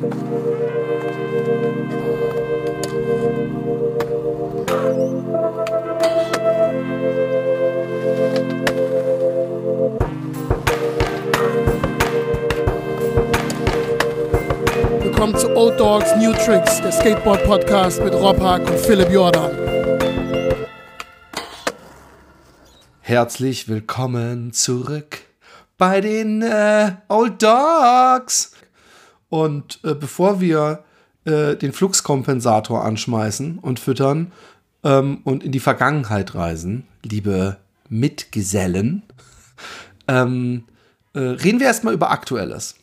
Willkommen zu Old Dogs New Tricks, der Skateboard-Podcast mit Rob Hack und Philipp Jordan. Herzlich willkommen zurück bei den äh, Old Dogs. Und äh, bevor wir äh, den Fluxkompensator anschmeißen und füttern ähm, und in die Vergangenheit reisen, liebe Mitgesellen, ähm, äh, reden wir erstmal über Aktuelles.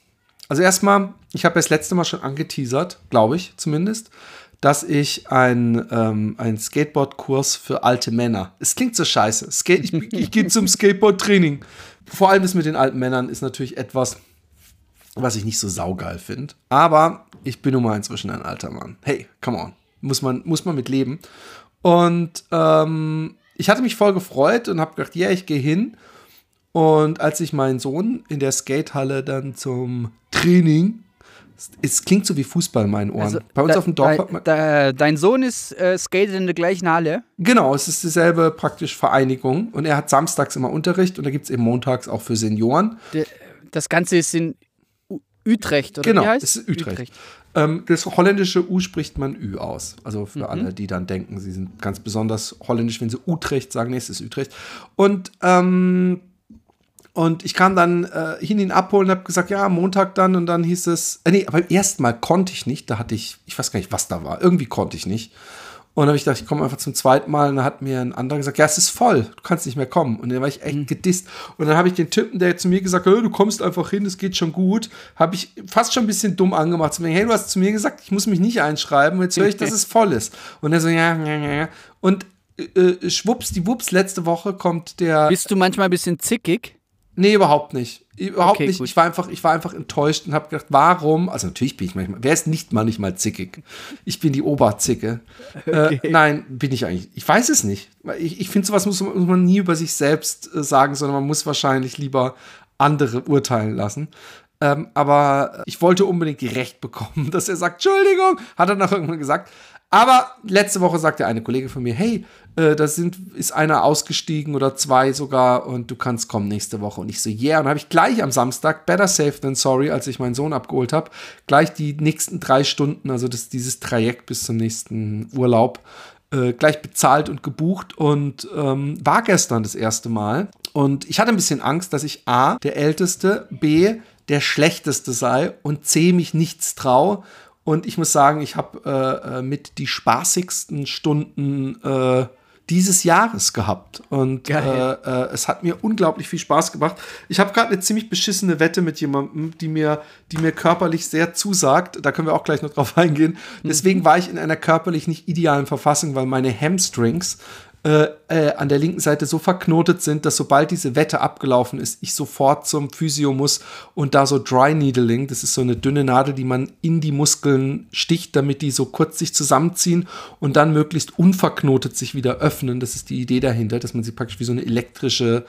Also erstmal, ich habe das letzte Mal schon angeteasert, glaube ich zumindest, dass ich ein, ähm, ein Skateboard-Kurs für alte Männer. Es klingt so scheiße. Skate, ich, ich gehe zum Skateboard-Training. Vor allem das mit den alten Männern ist natürlich etwas, was ich nicht so saugeil finde. Aber ich bin nun mal inzwischen ein alter Mann. Hey, come on. Muss man, muss man mit leben. Und ähm, ich hatte mich voll gefreut und habe gedacht, ja, yeah, ich gehe hin. Und als ich meinen Sohn in der Skatehalle dann zum Training, es klingt so wie Fußball in meinen Ohren. Also, Bei uns da, auf dem Dorf da, hat man. Da, dein Sohn ist äh, skatet in der gleichen Halle? Genau, es ist dieselbe praktisch Vereinigung. Und er hat samstags immer Unterricht und da gibt es eben montags auch für Senioren. Das Ganze ist in Utrecht, oder genau, wie heißt es? ist Utrecht. Utrecht. Ähm, das holländische U spricht man Ü aus. Also für mhm. alle, die dann denken, sie sind ganz besonders holländisch, wenn sie Utrecht sagen, nee, es ist Utrecht. Und ähm, und ich kam dann äh, hin, ihn abholen und habe gesagt, ja, Montag dann. Und dann hieß es, äh, nee, aber beim ersten Mal konnte ich nicht. Da hatte ich, ich weiß gar nicht, was da war. Irgendwie konnte ich nicht. Und dann habe ich gedacht, ich komme einfach zum zweiten Mal. Und dann hat mir ein anderer gesagt, ja, es ist voll, du kannst nicht mehr kommen. Und dann war ich echt mhm. gedisst. Und dann habe ich den Typen, der zu mir gesagt hat, du kommst einfach hin, es geht schon gut, habe ich fast schon ein bisschen dumm angemacht. Zu mir, hey, du hast zu mir gesagt, ich muss mich nicht einschreiben. Und jetzt höre ich, dass es voll ist. Und er so, ja, ja, ja. Und äh, äh, schwupps, die Wups, letzte Woche kommt der. Bist du manchmal ein bisschen zickig? Nee, überhaupt nicht. Überhaupt okay, nicht. Ich war einfach, ich war einfach enttäuscht und habe gedacht, warum? Also natürlich bin ich manchmal. Wer ist nicht manchmal zickig? Ich bin die Oberzicke. Okay. Äh, nein, bin ich eigentlich. Ich weiß es nicht. Ich, ich finde, sowas muss, muss, man nie über sich selbst äh, sagen, sondern man muss wahrscheinlich lieber andere urteilen lassen. Ähm, aber ich wollte unbedingt die Recht bekommen, dass er sagt, Entschuldigung, hat er noch irgendwann gesagt. Aber letzte Woche sagte eine Kollegin von mir, hey, äh, da sind, ist einer ausgestiegen oder zwei sogar und du kannst kommen nächste Woche. Und ich so, yeah. Und habe ich gleich am Samstag, better safe than sorry, als ich meinen Sohn abgeholt habe, gleich die nächsten drei Stunden, also das, dieses Trajekt bis zum nächsten Urlaub, äh, gleich bezahlt und gebucht und ähm, war gestern das erste Mal. Und ich hatte ein bisschen Angst, dass ich A, der Älteste, B, der Schlechteste sei und C, mich nichts traue. Und ich muss sagen, ich habe äh, äh, mit die spaßigsten Stunden äh, dieses Jahres gehabt. Und äh, äh, es hat mir unglaublich viel Spaß gemacht. Ich habe gerade eine ziemlich beschissene Wette mit jemandem, die mir, die mir körperlich sehr zusagt. Da können wir auch gleich noch drauf eingehen. Mhm. Deswegen war ich in einer körperlich nicht idealen Verfassung, weil meine Hamstrings äh, äh, an der linken Seite so verknotet sind, dass sobald diese Wette abgelaufen ist, ich sofort zum Physio muss und da so Dry Needling, das ist so eine dünne Nadel, die man in die Muskeln sticht, damit die so kurz sich zusammenziehen und dann möglichst unverknotet sich wieder öffnen. Das ist die Idee dahinter, dass man sie praktisch wie so eine elektrische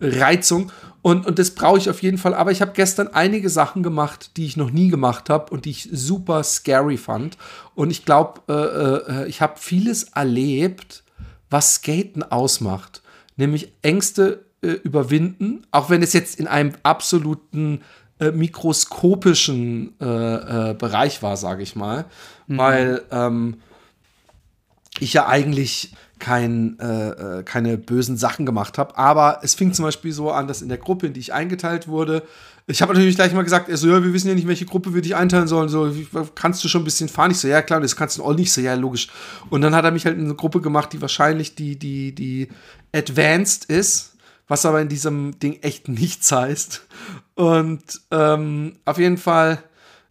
Reizung. Und, und das brauche ich auf jeden Fall. Aber ich habe gestern einige Sachen gemacht, die ich noch nie gemacht habe und die ich super scary fand. Und ich glaube, äh, äh, ich habe vieles erlebt, was Skaten ausmacht, nämlich Ängste äh, überwinden, auch wenn es jetzt in einem absoluten äh, mikroskopischen äh, äh Bereich war, sage ich mal, mhm. weil ähm, ich ja eigentlich kein, äh, äh, keine bösen Sachen gemacht habe. Aber es fing zum Beispiel so an, dass in der Gruppe, in die ich eingeteilt wurde, ich habe natürlich gleich mal gesagt, er so, ja, wir wissen ja nicht, welche Gruppe wir dich einteilen sollen. So, kannst du schon ein bisschen fahren? Ich so, ja, klar, das kannst du auch nicht. So, ja, logisch. Und dann hat er mich halt in eine Gruppe gemacht, die wahrscheinlich die, die, die Advanced ist, was aber in diesem Ding echt nichts heißt. Und ähm, auf jeden Fall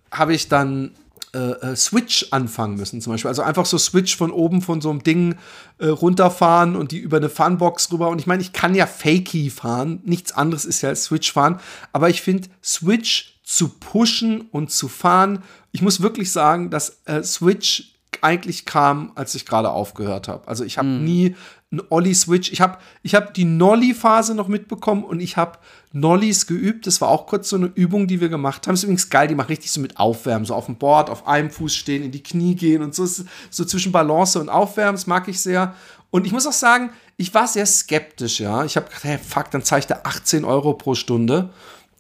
habe ich dann äh, äh, Switch anfangen müssen, zum Beispiel. Also einfach so Switch von oben von so einem Ding äh, runterfahren und die über eine Funbox rüber. Und ich meine, ich kann ja Fakey fahren. Nichts anderes ist ja als Switch fahren. Aber ich finde, Switch zu pushen und zu fahren, ich muss wirklich sagen, dass äh, Switch eigentlich kam, als ich gerade aufgehört habe. Also ich habe mhm. nie ein Ollie-Switch. Ich habe ich hab die Nolly-Phase noch mitbekommen und ich habe Nollies geübt. Das war auch kurz so eine Übung, die wir gemacht haben. Ist übrigens geil, die machen richtig so mit Aufwärmen, so auf dem Board, auf einem Fuß stehen, in die Knie gehen und so. So zwischen Balance und Aufwärmen, das mag ich sehr. Und ich muss auch sagen, ich war sehr skeptisch, ja. Ich habe gedacht, hey, fuck, dann ich da 18 Euro pro Stunde.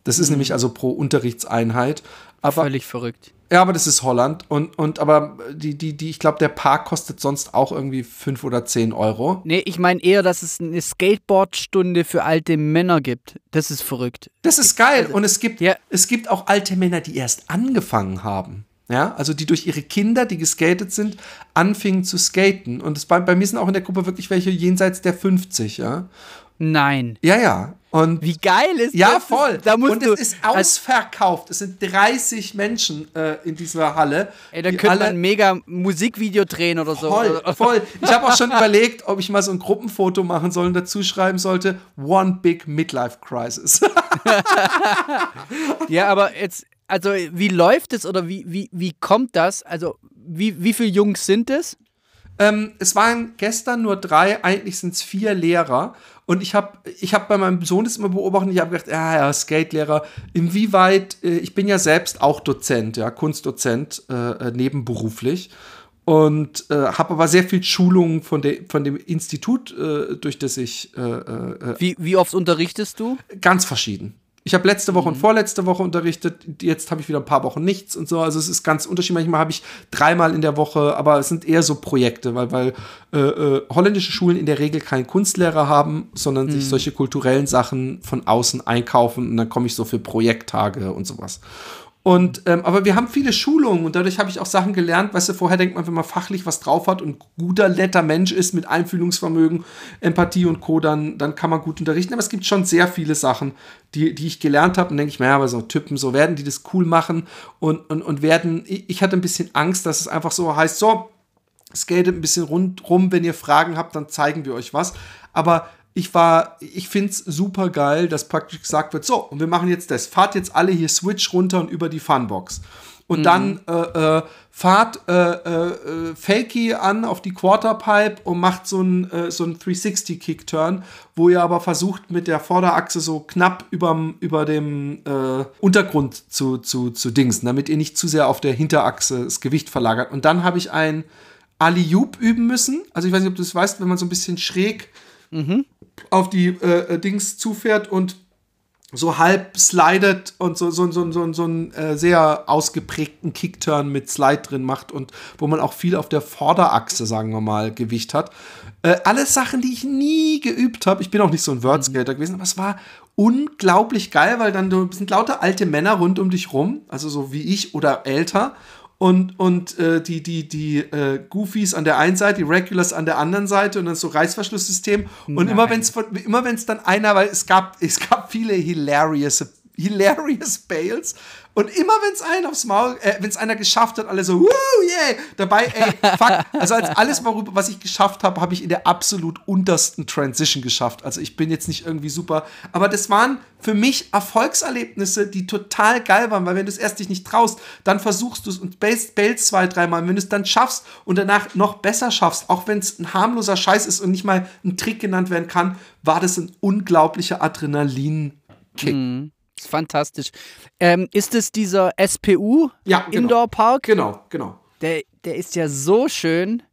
Das ist mhm. nämlich also pro Unterrichtseinheit. Aber, Völlig verrückt. Ja, aber das ist Holland. Und, und aber die, die, die, ich glaube, der Park kostet sonst auch irgendwie 5 oder 10 Euro. Nee, ich meine eher, dass es eine Skateboardstunde für alte Männer gibt. Das ist verrückt. Das ist geil. Also, und es gibt, ja. es gibt auch alte Männer, die erst angefangen haben. Ja, also die durch ihre Kinder, die geskatet sind, anfingen zu skaten. Und es bei, bei mir sind auch in der Gruppe wirklich welche jenseits der 50, ja. Nein. Ja, ja. Und Wie geil ist ja, das? Ja, voll. Da musst und es ist ausverkauft. Es sind 30 Menschen äh, in dieser Halle. Ey, da könnte man ein mega Musikvideo drehen oder so. Voll, voll. Ich habe auch schon überlegt, ob ich mal so ein Gruppenfoto machen soll und dazu schreiben sollte, One Big Midlife Crisis. ja, aber jetzt, also wie läuft es oder wie, wie, wie kommt das? Also wie, wie viele Jungs sind es? Ähm, es waren gestern nur drei, eigentlich sind es vier Lehrer. Und ich habe ich hab bei meinem Sohn das immer beobachtet, ich habe gedacht, ja, ja, Skate-Lehrer, inwieweit, äh, ich bin ja selbst auch Dozent, ja, Kunstdozent, äh, äh nebenberuflich. Und äh, habe aber sehr viel Schulungen von, de, von dem Institut, äh, durch das ich. Äh, wie, wie oft unterrichtest du? Ganz verschieden. Ich habe letzte Woche mhm. und vorletzte Woche unterrichtet, jetzt habe ich wieder ein paar Wochen nichts und so. Also es ist ganz unterschiedlich. Manchmal habe ich dreimal in der Woche, aber es sind eher so Projekte, weil, weil äh, äh, holländische Schulen in der Regel keinen Kunstlehrer haben, sondern mhm. sich solche kulturellen Sachen von außen einkaufen und dann komme ich so für Projekttage und sowas. Und, ähm, aber wir haben viele Schulungen und dadurch habe ich auch Sachen gelernt. Weißt du, vorher denkt man, wenn man fachlich was drauf hat und guter, netter Mensch ist mit Einfühlungsvermögen, Empathie und Co., dann, dann kann man gut unterrichten. Aber es gibt schon sehr viele Sachen, die, die ich gelernt habe und denke ich, naja, aber so Typen, so werden die das cool machen und, und, und werden, ich, ich hatte ein bisschen Angst, dass es einfach so heißt, so, skatet ein bisschen rundrum, wenn ihr Fragen habt, dann zeigen wir euch was. Aber ich war, ich finde es super geil, dass praktisch gesagt wird, so, und wir machen jetzt das. Fahrt jetzt alle hier Switch runter und über die Funbox. Und mhm. dann äh, äh, fahrt äh, äh, Fakey an auf die Quarterpipe und macht so einen äh, so 360-Kick-Turn, wo ihr aber versucht, mit der Vorderachse so knapp überm, über dem äh, Untergrund zu, zu, zu dingsen, damit ihr nicht zu sehr auf der Hinterachse das Gewicht verlagert. Und dann habe ich ein Ali-Oop üben müssen. Also ich weiß nicht, ob du das weißt, wenn man so ein bisschen schräg mhm auf die äh, äh, Dings zufährt und so halb slidet und so, so, so, so, so einen äh, sehr ausgeprägten Kickturn mit Slide drin macht und wo man auch viel auf der Vorderachse, sagen wir mal, Gewicht hat. Äh, alles Sachen, die ich nie geübt habe. Ich bin auch nicht so ein Wordskater mhm. gewesen, aber es war unglaublich geil, weil dann sind lauter alte Männer rund um dich rum, also so wie ich oder älter und, und äh, die, die, die äh, Goofies an der einen Seite, die Regulars an der anderen Seite und dann so Reißverschlusssystem. Und Nein. immer wenn es immer wenn's dann einer, weil es gab, es gab viele hilarious, hilarious Bails, und immer wenn es einen aufs Maul, äh, wenn es einer geschafft hat, alle so, woo, yeah, dabei, ey, fuck. Also als alles, worüber, was ich geschafft habe, habe ich in der absolut untersten Transition geschafft. Also ich bin jetzt nicht irgendwie super, aber das waren für mich Erfolgserlebnisse, die total geil waren, weil wenn du es erst dich nicht traust, dann versuchst du es und bailst zwei, dreimal. Wenn du es dann schaffst und danach noch besser schaffst, auch wenn es ein harmloser Scheiß ist und nicht mal ein Trick genannt werden kann, war das ein unglaublicher Adrenalin-Kick. Mhm ist fantastisch. Ähm, ist es dieser SPU ja, genau. Indoor Park? Genau, genau. Der, der ist ja so schön.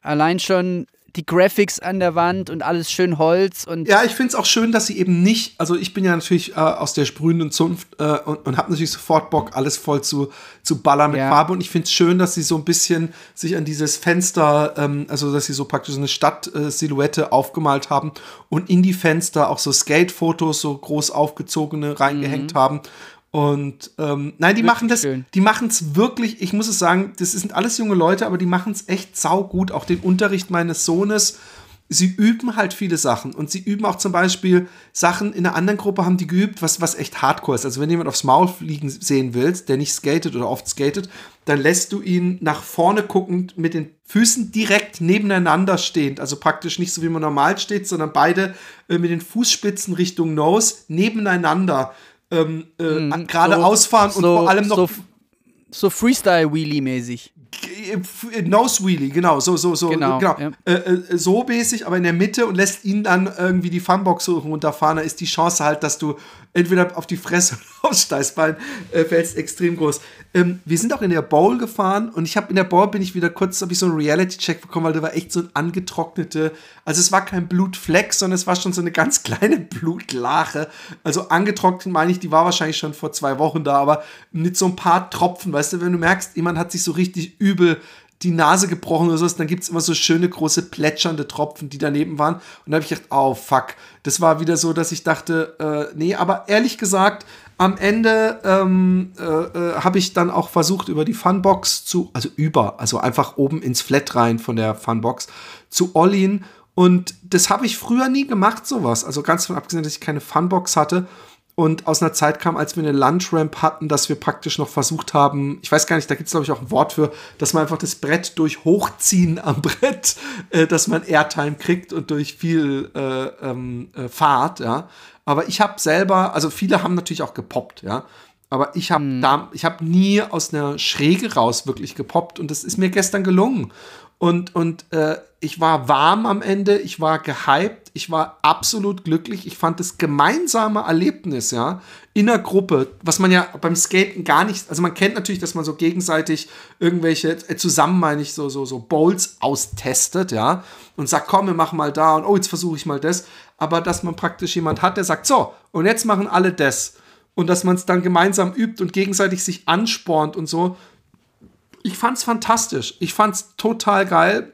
Allein schon die Graphics an der Wand und alles schön Holz und. Ja, ich finde es auch schön, dass sie eben nicht, also ich bin ja natürlich äh, aus der sprühenden Zunft äh, und, und habe natürlich sofort Bock, alles voll zu, zu ballern mit ja. Farbe. Und ich finde es schön, dass sie so ein bisschen sich an dieses Fenster, ähm, also dass sie so praktisch eine Stadtsilhouette äh, aufgemalt haben und in die Fenster auch so Skate-Fotos, so groß aufgezogene reingehängt mhm. haben. Und ähm, nein, die wirklich machen das, schön. die machen es wirklich, ich muss es sagen, das sind alles junge Leute, aber die machen es echt saugut. Auch den Unterricht meines Sohnes. Sie üben halt viele Sachen und sie üben auch zum Beispiel Sachen in einer anderen Gruppe haben die geübt, was, was echt hardcore ist. Also wenn jemand aufs Maul fliegen sehen willst, der nicht skatet oder oft skatet, dann lässt du ihn nach vorne guckend mit den Füßen direkt nebeneinander stehend. Also praktisch nicht so wie man normal steht, sondern beide äh, mit den Fußspitzen Richtung Nose nebeneinander ähm, äh, mhm, gerade so, ausfahren und so, vor allem noch. So, so Freestyle-Wheelie-mäßig. Nose Wheelie, genau, so, so, so, genau, genau. Ja. Äh, äh, so mäßig, aber in der Mitte und lässt ihn dann irgendwie die Funbox runterfahren. Da ist die Chance halt, dass du entweder auf die Fresse oder aufs Steißbein äh, fällst, extrem groß. Ähm, wir sind auch in der Bowl gefahren und ich habe in der Bowl bin ich wieder kurz, habe ich so einen Reality-Check bekommen, weil da war echt so ein angetrocknete, also es war kein Blutfleck, sondern es war schon so eine ganz kleine Blutlache. Also angetrocknet meine ich, die war wahrscheinlich schon vor zwei Wochen da, aber mit so ein paar Tropfen, weißt du, wenn du merkst, jemand hat sich so richtig übel die Nase gebrochen oder so, dann gibt es immer so schöne große plätschernde Tropfen, die daneben waren. Und da habe ich gedacht, oh fuck. Das war wieder so, dass ich dachte, äh, nee, aber ehrlich gesagt, am Ende ähm, äh, äh, habe ich dann auch versucht, über die Funbox zu, also über, also einfach oben ins Flat rein von der Funbox zu Ollien. Und das habe ich früher nie gemacht, sowas. Also ganz von abgesehen, dass ich keine Funbox hatte und aus einer Zeit kam, als wir eine Lunchramp hatten, dass wir praktisch noch versucht haben, ich weiß gar nicht, da gibt es glaube ich auch ein Wort für, dass man einfach das Brett durch Hochziehen am Brett, äh, dass man Airtime kriegt und durch viel äh, ähm, äh, Fahrt, ja. Aber ich habe selber, also viele haben natürlich auch gepoppt, ja. Aber ich habe hm. da, ich habe nie aus einer Schräge raus wirklich gepoppt und das ist mir gestern gelungen. Und, und äh, ich war warm am Ende, ich war gehypt, ich war absolut glücklich. Ich fand das gemeinsame Erlebnis, ja, in der Gruppe, was man ja beim Skaten gar nicht, also man kennt natürlich, dass man so gegenseitig irgendwelche, äh, zusammen meine ich, so, so, so Bowls austestet, ja, und sagt, komm, wir machen mal da und oh, jetzt versuche ich mal das. Aber dass man praktisch jemand hat, der sagt, so, und jetzt machen alle das. Und dass man es dann gemeinsam übt und gegenseitig sich anspornt und so, ich fand's fantastisch. Ich fand's total geil.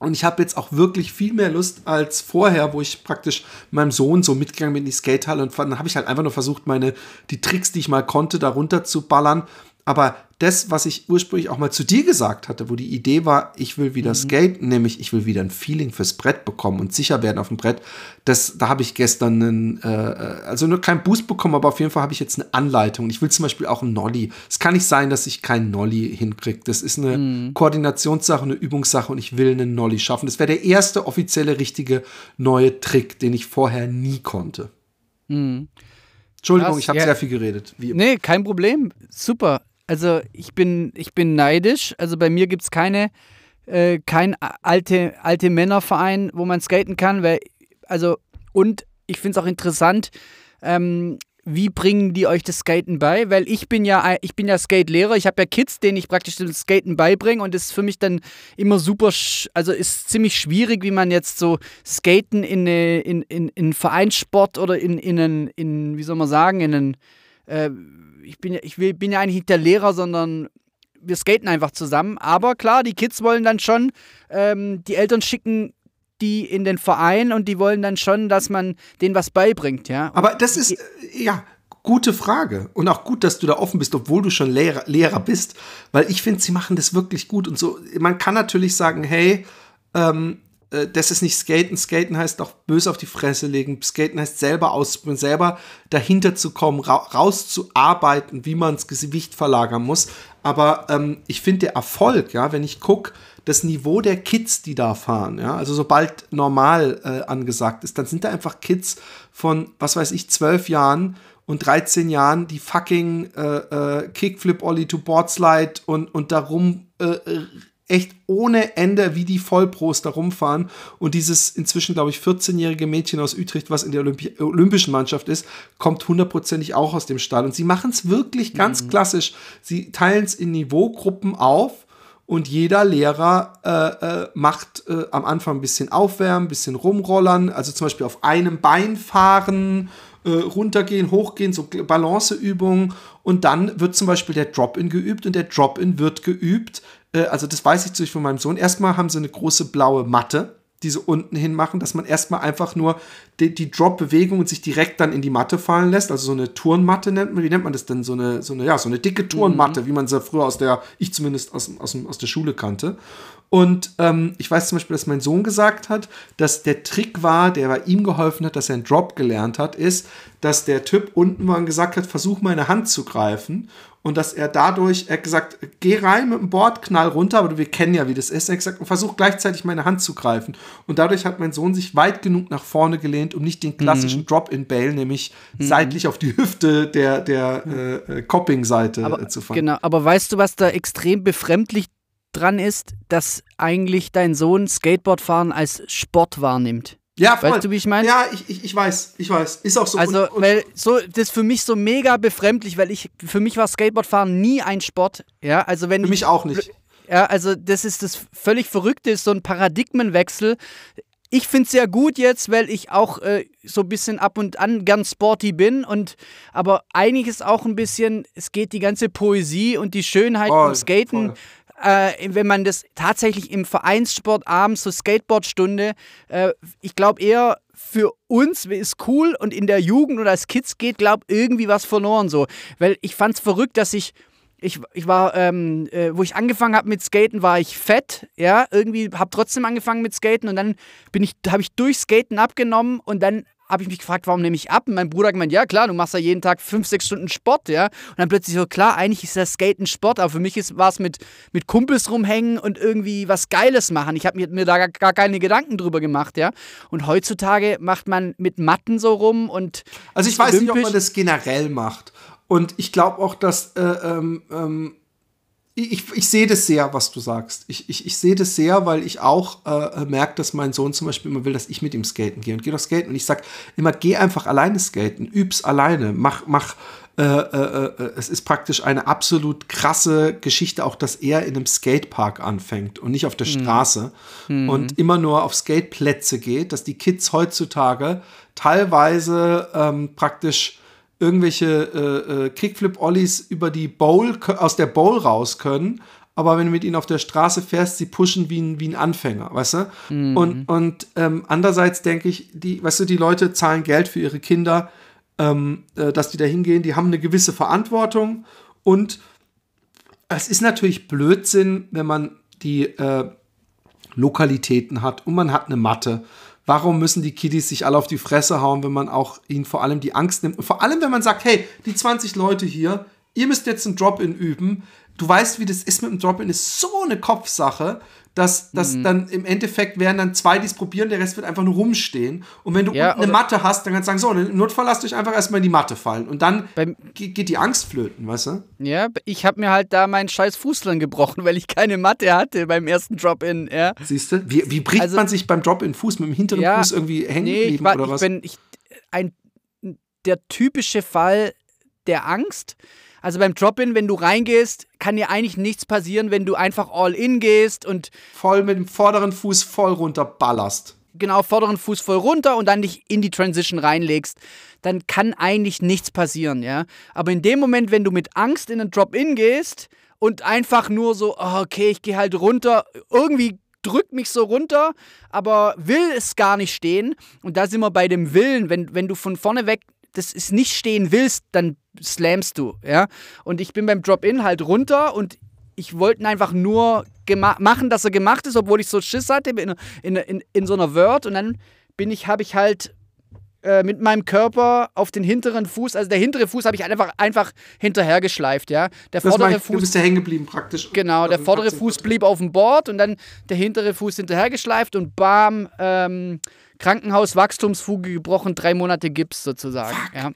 Und ich habe jetzt auch wirklich viel mehr Lust als vorher, wo ich praktisch meinem Sohn so mitgegangen bin in die Skatehalle und dann habe ich halt einfach nur versucht, meine, die Tricks, die ich mal konnte, darunter zu ballern. Aber das, was ich ursprünglich auch mal zu dir gesagt hatte, wo die Idee war, ich will wieder mhm. skaten, nämlich ich will wieder ein Feeling fürs Brett bekommen und sicher werden auf dem Brett, das, da habe ich gestern einen, äh, also nur keinen Boost bekommen, aber auf jeden Fall habe ich jetzt eine Anleitung. Ich will zum Beispiel auch einen Nolli. Es kann nicht sein, dass ich keinen Nolli hinkriege. Das ist eine mhm. Koordinationssache, eine Übungssache und ich will einen Nolli schaffen. Das wäre der erste offizielle, richtige neue Trick, den ich vorher nie konnte. Mhm. Entschuldigung, Krass, ich habe ja. sehr viel geredet. Wie nee, kein Problem. Super also ich bin, ich bin neidisch. Also bei mir gibt es keine, äh, kein alte, alte Männerverein, wo man skaten kann. Weil, also, und ich finde es auch interessant, ähm, wie bringen die euch das Skaten bei? Weil ich bin ja, ich bin ja Skate-Lehrer, ich habe ja Kids, denen ich praktisch das Skaten beibringe und das ist für mich dann immer super, also ist ziemlich schwierig, wie man jetzt so Skaten in, in, in, in Vereinssport oder in, in einen, in, wie soll man sagen, in einen äh, ich bin, ich will, bin ja eigentlich nicht der Lehrer, sondern wir skaten einfach zusammen. Aber klar, die Kids wollen dann schon, ähm, die Eltern schicken die in den Verein und die wollen dann schon, dass man denen was beibringt, ja. Und Aber das ist, äh, ja, gute Frage. Und auch gut, dass du da offen bist, obwohl du schon Lehrer, Lehrer bist, weil ich finde, sie machen das wirklich gut. Und so, man kann natürlich sagen, hey, ähm, äh, das ist nicht Skaten. Skaten heißt doch böse auf die Fresse legen. Skaten heißt selber ausprobieren, selber dahinter zu kommen, ra rauszuarbeiten, wie man das Gewicht verlagern muss. Aber ähm, ich finde der Erfolg, ja, wenn ich gucke, das Niveau der Kids, die da fahren, ja, also sobald normal äh, angesagt ist, dann sind da einfach Kids von, was weiß ich, zwölf Jahren und 13 Jahren, die fucking äh, äh, Kickflip, Ollie to Boardslide und, und darum äh, echt ohne Ende wie die Vollpros da rumfahren und dieses inzwischen, glaube ich, 14-jährige Mädchen aus Utrecht, was in der Olympi olympischen Mannschaft ist, kommt hundertprozentig auch aus dem Stall und sie machen es wirklich ganz mhm. klassisch. Sie teilen es in Niveaugruppen auf und jeder Lehrer äh, äh, macht äh, am Anfang ein bisschen aufwärmen, ein bisschen rumrollern, also zum Beispiel auf einem Bein fahren, äh, runtergehen, hochgehen, so Balanceübungen und dann wird zum Beispiel der Drop-In geübt und der Drop-In wird geübt äh, also das weiß ich natürlich von meinem Sohn, erstmal haben sie eine große blaue Matte, die sie unten hin machen, dass man erstmal einfach nur die, die Drop-Bewegung und sich direkt dann in die Matte fallen lässt. Also so eine Turnmatte nennt man, wie nennt man das denn? So eine, so eine, ja, so eine dicke Turnmatte, mhm. wie man sie früher aus der, ich zumindest aus, aus, aus der Schule kannte. Und ähm, ich weiß zum Beispiel, dass mein Sohn gesagt hat, dass der Trick war, der bei ihm geholfen hat, dass er einen Drop gelernt hat, ist, dass der Typ unten mal gesagt hat, versuch meine Hand zu greifen. Und dass er dadurch, er hat gesagt, geh rein mit dem Board, knall runter, aber wir kennen ja, wie das ist. Er hat gesagt, versuch gleichzeitig meine Hand zu greifen. Und dadurch hat mein Sohn sich weit genug nach vorne gelehnt, um nicht den klassischen mhm. Drop-in-Bail, nämlich mhm. seitlich auf die Hüfte der, der äh, Copping-Seite äh, zu fahren. Genau, aber weißt du, was da extrem befremdlich dran ist, dass eigentlich dein Sohn Skateboardfahren als Sport wahrnimmt. Ja, voll. Weißt du, wie ich meine? Ja, ich, ich, ich weiß, ich weiß. Ist auch so. Also, und, und weil so, das ist für mich so mega befremdlich, weil ich, für mich war Skateboardfahren nie ein Sport. Ja, also wenn Für mich ich, auch nicht. Ja, also das ist das völlig Verrückte, ist so ein Paradigmenwechsel. Ich finde es sehr gut jetzt, weil ich auch äh, so ein bisschen ab und an gern sporty bin und aber einiges auch ein bisschen, es geht die ganze Poesie und die Schönheit oh, vom Skaten voll äh, wenn man das tatsächlich im Vereinssport abends, so Skateboardstunde, äh, ich glaube eher für uns ist cool und in der Jugend oder als Kids geht, glaube irgendwie was verloren so. Weil ich fand es verrückt, dass ich ich, ich war, ähm, äh, wo ich angefangen habe mit Skaten, war ich fett, ja, irgendwie habe trotzdem angefangen mit Skaten und dann bin ich, habe ich durch Skaten abgenommen und dann habe ich mich gefragt, warum nehme ich ab? Und mein Bruder hat gemeint, ja klar, du machst ja jeden Tag fünf, sechs Stunden Sport, ja. Und dann plötzlich so, klar, eigentlich ist das Skaten Sport, aber für mich war es mit, mit Kumpels rumhängen und irgendwie was Geiles machen. Ich habe mir, mir da gar, gar, keine Gedanken drüber gemacht, ja. Und heutzutage macht man mit Matten so rum und. Also ich weiß nicht, ob man das generell macht. Und ich glaube auch, dass äh, ähm, ähm ich, ich sehe das sehr, was du sagst. Ich, ich, ich sehe das sehr, weil ich auch äh, merke, dass mein Sohn zum Beispiel immer will, dass ich mit ihm skaten gehe und gehe doch skaten. Und ich sage immer, geh einfach alleine skaten, üb's alleine, mach, mach. Äh, äh, äh, es ist praktisch eine absolut krasse Geschichte, auch dass er in einem Skatepark anfängt und nicht auf der mhm. Straße mhm. und immer nur auf Skateplätze geht, dass die Kids heutzutage teilweise ähm, praktisch irgendwelche äh, äh, Kickflip-Ollies über die Bowl, aus der Bowl raus können, aber wenn du mit ihnen auf der Straße fährst, sie pushen wie ein, wie ein Anfänger, weißt du? Mhm. Und, und ähm, andererseits denke ich, die, weißt du, die Leute zahlen Geld für ihre Kinder, ähm, äh, dass die da hingehen, die haben eine gewisse Verantwortung und es ist natürlich Blödsinn, wenn man die äh, Lokalitäten hat und man hat eine Matte Warum müssen die Kiddies sich alle auf die Fresse hauen, wenn man auch ihnen vor allem die Angst nimmt? Und vor allem, wenn man sagt, hey, die 20 Leute hier, ihr müsst jetzt ein Drop-In üben. Du weißt, wie das ist mit dem Drop-In, ist so eine Kopfsache dass, dass mhm. dann im Endeffekt werden dann zwei, die es probieren, der Rest wird einfach nur rumstehen. Und wenn du ja, eine Matte hast, dann kannst du sagen, so, im Notfall lasst euch einfach erstmal in die Matte fallen. Und dann geht die Angst flöten, weißt du? Ja, ich habe mir halt da meinen scheiß Fuß dran gebrochen, weil ich keine Matte hatte beim ersten Drop-In, ja. Siehst du? Wie, wie bricht also, man sich beim Drop-In Fuß mit dem hinteren ja, Fuß irgendwie hängen nee, geblieben war, oder was? Ich bin ich, ein, der typische Fall der Angst also beim Drop-In, wenn du reingehst, kann dir eigentlich nichts passieren, wenn du einfach all in gehst und voll mit dem vorderen Fuß voll runter ballerst. Genau, vorderen Fuß voll runter und dann dich in die Transition reinlegst, dann kann eigentlich nichts passieren, ja. Aber in dem Moment, wenn du mit Angst in den Drop-In gehst und einfach nur so, oh, okay, ich gehe halt runter, irgendwie drückt mich so runter, aber will es gar nicht stehen. Und da sind wir bei dem Willen. Wenn, wenn du von vorne weg das ist nicht stehen willst, dann slamst du, ja. Und ich bin beim Drop-In halt runter und ich wollte einfach nur machen, dass er gemacht ist, obwohl ich so Schiss hatte in, in, in, in so einer Word und dann bin ich, habe ich halt äh, mit meinem Körper auf den hinteren Fuß, also der hintere Fuß habe ich einfach, einfach hinterhergeschleift, ja. Der vordere ich, Fuß. Du bist ja hängen geblieben praktisch. Genau, der vordere Fuß blieb auf dem Board und dann der hintere Fuß hinterhergeschleift und bam, ähm, Krankenhaus, Wachstumsfuge gebrochen, drei Monate Gips sozusagen. Fuck. Ja.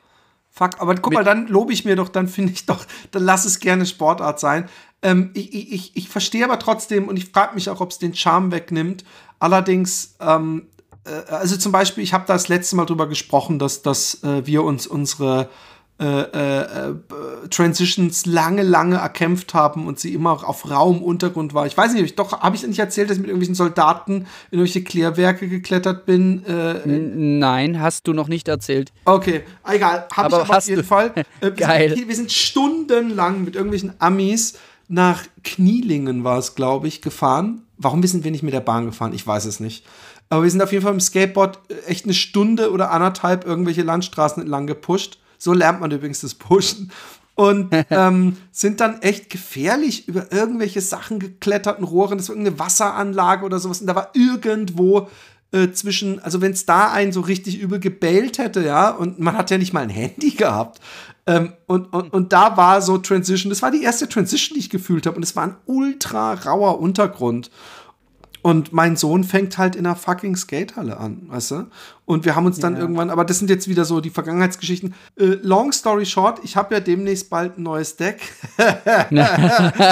Fuck, aber guck mal, dann lobe ich mir doch, dann finde ich doch, dann lass es gerne Sportart sein. Ähm, ich, ich, ich verstehe aber trotzdem und ich frage mich auch, ob es den Charme wegnimmt. Allerdings, ähm, äh, also zum Beispiel, ich habe das letzte Mal drüber gesprochen, dass, dass äh, wir uns unsere äh, äh, Transitions lange, lange erkämpft haben und sie immer auf rauem Untergrund war. Ich weiß nicht, doch, habe ich nicht erzählt, dass ich mit irgendwelchen Soldaten in irgendwelche Klärwerke geklettert bin? Äh, Nein, hast du noch nicht erzählt. Okay, egal, habe ich aber auf jeden du. Fall. Äh, Geil. Wir sind, wir sind stundenlang mit irgendwelchen Amis nach Knielingen war es, glaube ich, gefahren. Warum sind wir nicht mit der Bahn gefahren? Ich weiß es nicht. Aber wir sind auf jeden Fall im Skateboard echt eine Stunde oder anderthalb irgendwelche Landstraßen entlang gepusht so lernt man übrigens das Pushen. und ähm, sind dann echt gefährlich über irgendwelche Sachen geklettert, Rohren, das war irgendeine Wasseranlage oder sowas. Und da war irgendwo äh, zwischen, also wenn es da einen so richtig übel gebellt hätte, ja, und man hat ja nicht mal ein Handy gehabt. Ähm, und, und, und da war so Transition, das war die erste Transition, die ich gefühlt habe. Und es war ein ultra rauer Untergrund. Und mein Sohn fängt halt in einer fucking Skatehalle an, weißt du? Und wir haben uns dann ja. irgendwann, aber das sind jetzt wieder so die Vergangenheitsgeschichten. Äh, long story short, ich habe ja demnächst bald ein neues Deck. Nein,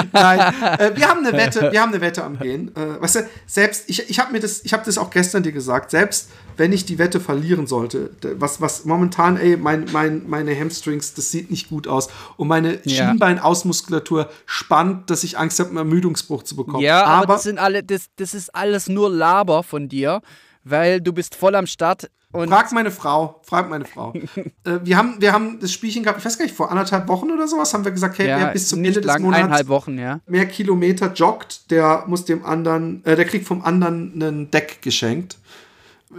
äh, wir haben eine Wette, wir haben eine Wette am Gehen. Äh, weißt du, selbst, ich, ich habe mir das, ich habe das auch gestern dir gesagt, selbst wenn ich die Wette verlieren sollte, was, was momentan, ey, mein, mein, meine Hamstrings, das sieht nicht gut aus. Und meine ja. Schienbeinausmuskulatur spannt, dass ich Angst habe, einen Ermüdungsbruch zu bekommen. Ja, aber, aber das sind alle, das, das ist alles nur Laber von dir weil du bist voll am Start. Und frag meine Frau, frag meine Frau. äh, wir, haben, wir haben das Spielchen gehabt, ich weiß gar nicht, vor anderthalb Wochen oder sowas haben wir gesagt, hey, ja, wer bis zum Ende lang, des Monats Wochen, ja. mehr Kilometer joggt, der muss dem anderen, äh, der kriegt vom anderen ein Deck geschenkt. Äh,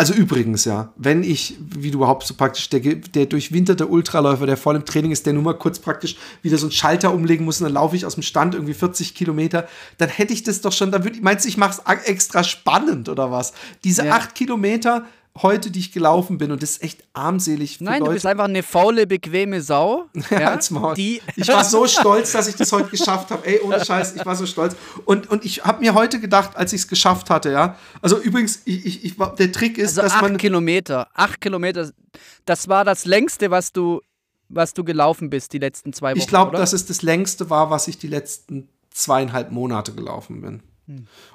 also übrigens, ja, wenn ich, wie du überhaupt so praktisch, der, der durchwinterte Ultraläufer, der voll im Training ist, der nur mal kurz praktisch wieder so einen Schalter umlegen muss und dann laufe ich aus dem Stand irgendwie 40 Kilometer, dann hätte ich das doch schon, dann würde ich, meinst du, ich mache es extra spannend oder was? Diese ja. acht Kilometer, heute, die ich gelaufen bin und das ist echt armselig. Nein, Leute. du bist einfach eine faule, bequeme Sau. ja, Maul. Die ich war so stolz, dass ich das heute geschafft habe. Ey, ohne Scheiß, ich war so stolz. Und, und ich habe mir heute gedacht, als ich es geschafft hatte, ja. Also übrigens, ich, ich, ich, der Trick ist, also dass acht man. Kilometer, acht Kilometer, das war das längste, was du, was du gelaufen bist, die letzten zwei Wochen. Ich glaube, dass es das längste war, was ich die letzten zweieinhalb Monate gelaufen bin.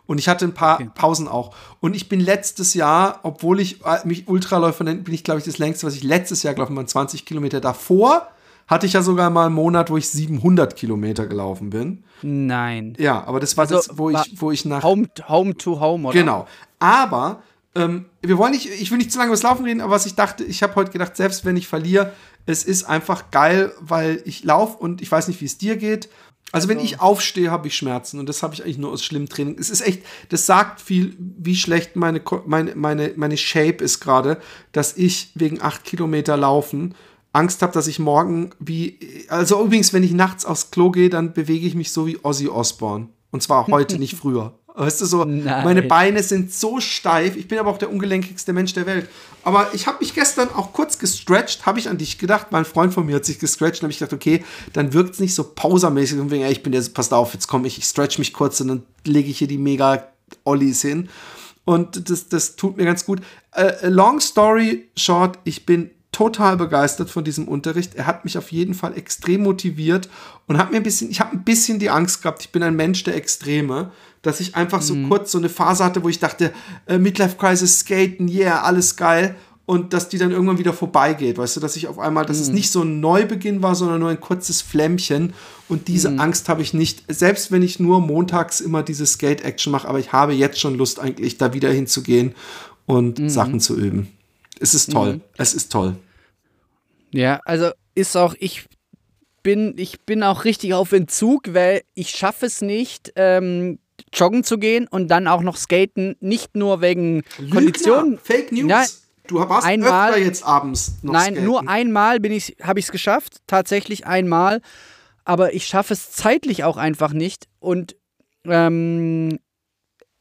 Und ich hatte ein paar okay. Pausen auch. Und ich bin letztes Jahr, obwohl ich äh, mich Ultraläufer nenne, bin ich, glaube ich, das längste, was ich letztes Jahr gelaufen bin, 20 Kilometer. Davor hatte ich ja sogar mal einen Monat, wo ich 700 Kilometer gelaufen bin. Nein. Ja, aber das war also, das, wo ich, wo ich nach. Home, home to Home, oder? Genau. Aber ähm, wir wollen nicht, ich will nicht zu lange über das Laufen reden, aber was ich dachte, ich habe heute gedacht, selbst wenn ich verliere, es ist einfach geil, weil ich laufe und ich weiß nicht, wie es dir geht. Also wenn ich aufstehe, habe ich Schmerzen und das habe ich eigentlich nur aus schlimmem Training. Es ist echt, das sagt viel, wie schlecht meine, meine, meine, meine Shape ist gerade, dass ich wegen acht Kilometer laufen Angst habe, dass ich morgen wie, also übrigens, wenn ich nachts aufs Klo gehe, dann bewege ich mich so wie Ozzy Osbourne. Und zwar heute, nicht früher. Weißt du so, Nein. meine Beine sind so steif. Ich bin aber auch der ungelenkigste Mensch der Welt. Aber ich habe mich gestern auch kurz gestretched, habe ich an dich gedacht. Mein Freund von mir hat sich gestretcht und habe ich gedacht, okay, dann wirkt es nicht so pausermäßig. Und wegen, ey, ich bin der, passt auf, jetzt komme ich, ich stretch mich kurz und dann lege ich hier die mega Ollies hin. Und das, das tut mir ganz gut. Uh, long story short, ich bin total begeistert von diesem Unterricht. Er hat mich auf jeden Fall extrem motiviert und hat mir ein bisschen, ich habe ein bisschen die Angst gehabt. Ich bin ein Mensch der Extreme dass ich einfach so mhm. kurz so eine Phase hatte, wo ich dachte, äh, Midlife Crisis, Skaten, yeah, alles geil. Und dass die dann irgendwann wieder vorbeigeht, weißt du, dass ich auf einmal, dass mhm. es nicht so ein Neubeginn war, sondern nur ein kurzes Flämmchen. Und diese mhm. Angst habe ich nicht, selbst wenn ich nur montags immer diese Skate-Action mache, aber ich habe jetzt schon Lust, eigentlich da wieder hinzugehen und mhm. Sachen zu üben. Es ist toll. Mhm. Es ist toll. Ja, also ist auch, ich bin, ich bin auch richtig auf Entzug, weil ich schaffe es nicht, ähm, joggen zu gehen und dann auch noch skaten, nicht nur wegen Lügner, Konditionen. Fake News. Nein, du warst einmal, öfter jetzt abends noch Nein, skaten. nur einmal bin ich, habe ich es geschafft, tatsächlich einmal. Aber ich schaffe es zeitlich auch einfach nicht und ähm,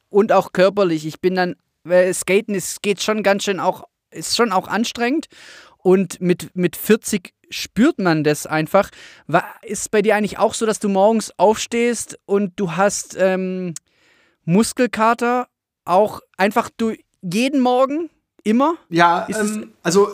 und auch körperlich. Ich bin dann, weil Skaten ist, geht schon ganz schön auch, ist schon auch anstrengend und mit, mit 40 spürt man das einfach. War, ist bei dir eigentlich auch so, dass du morgens aufstehst und du hast ähm, Muskelkater auch einfach du jeden Morgen immer? Ja, ähm, also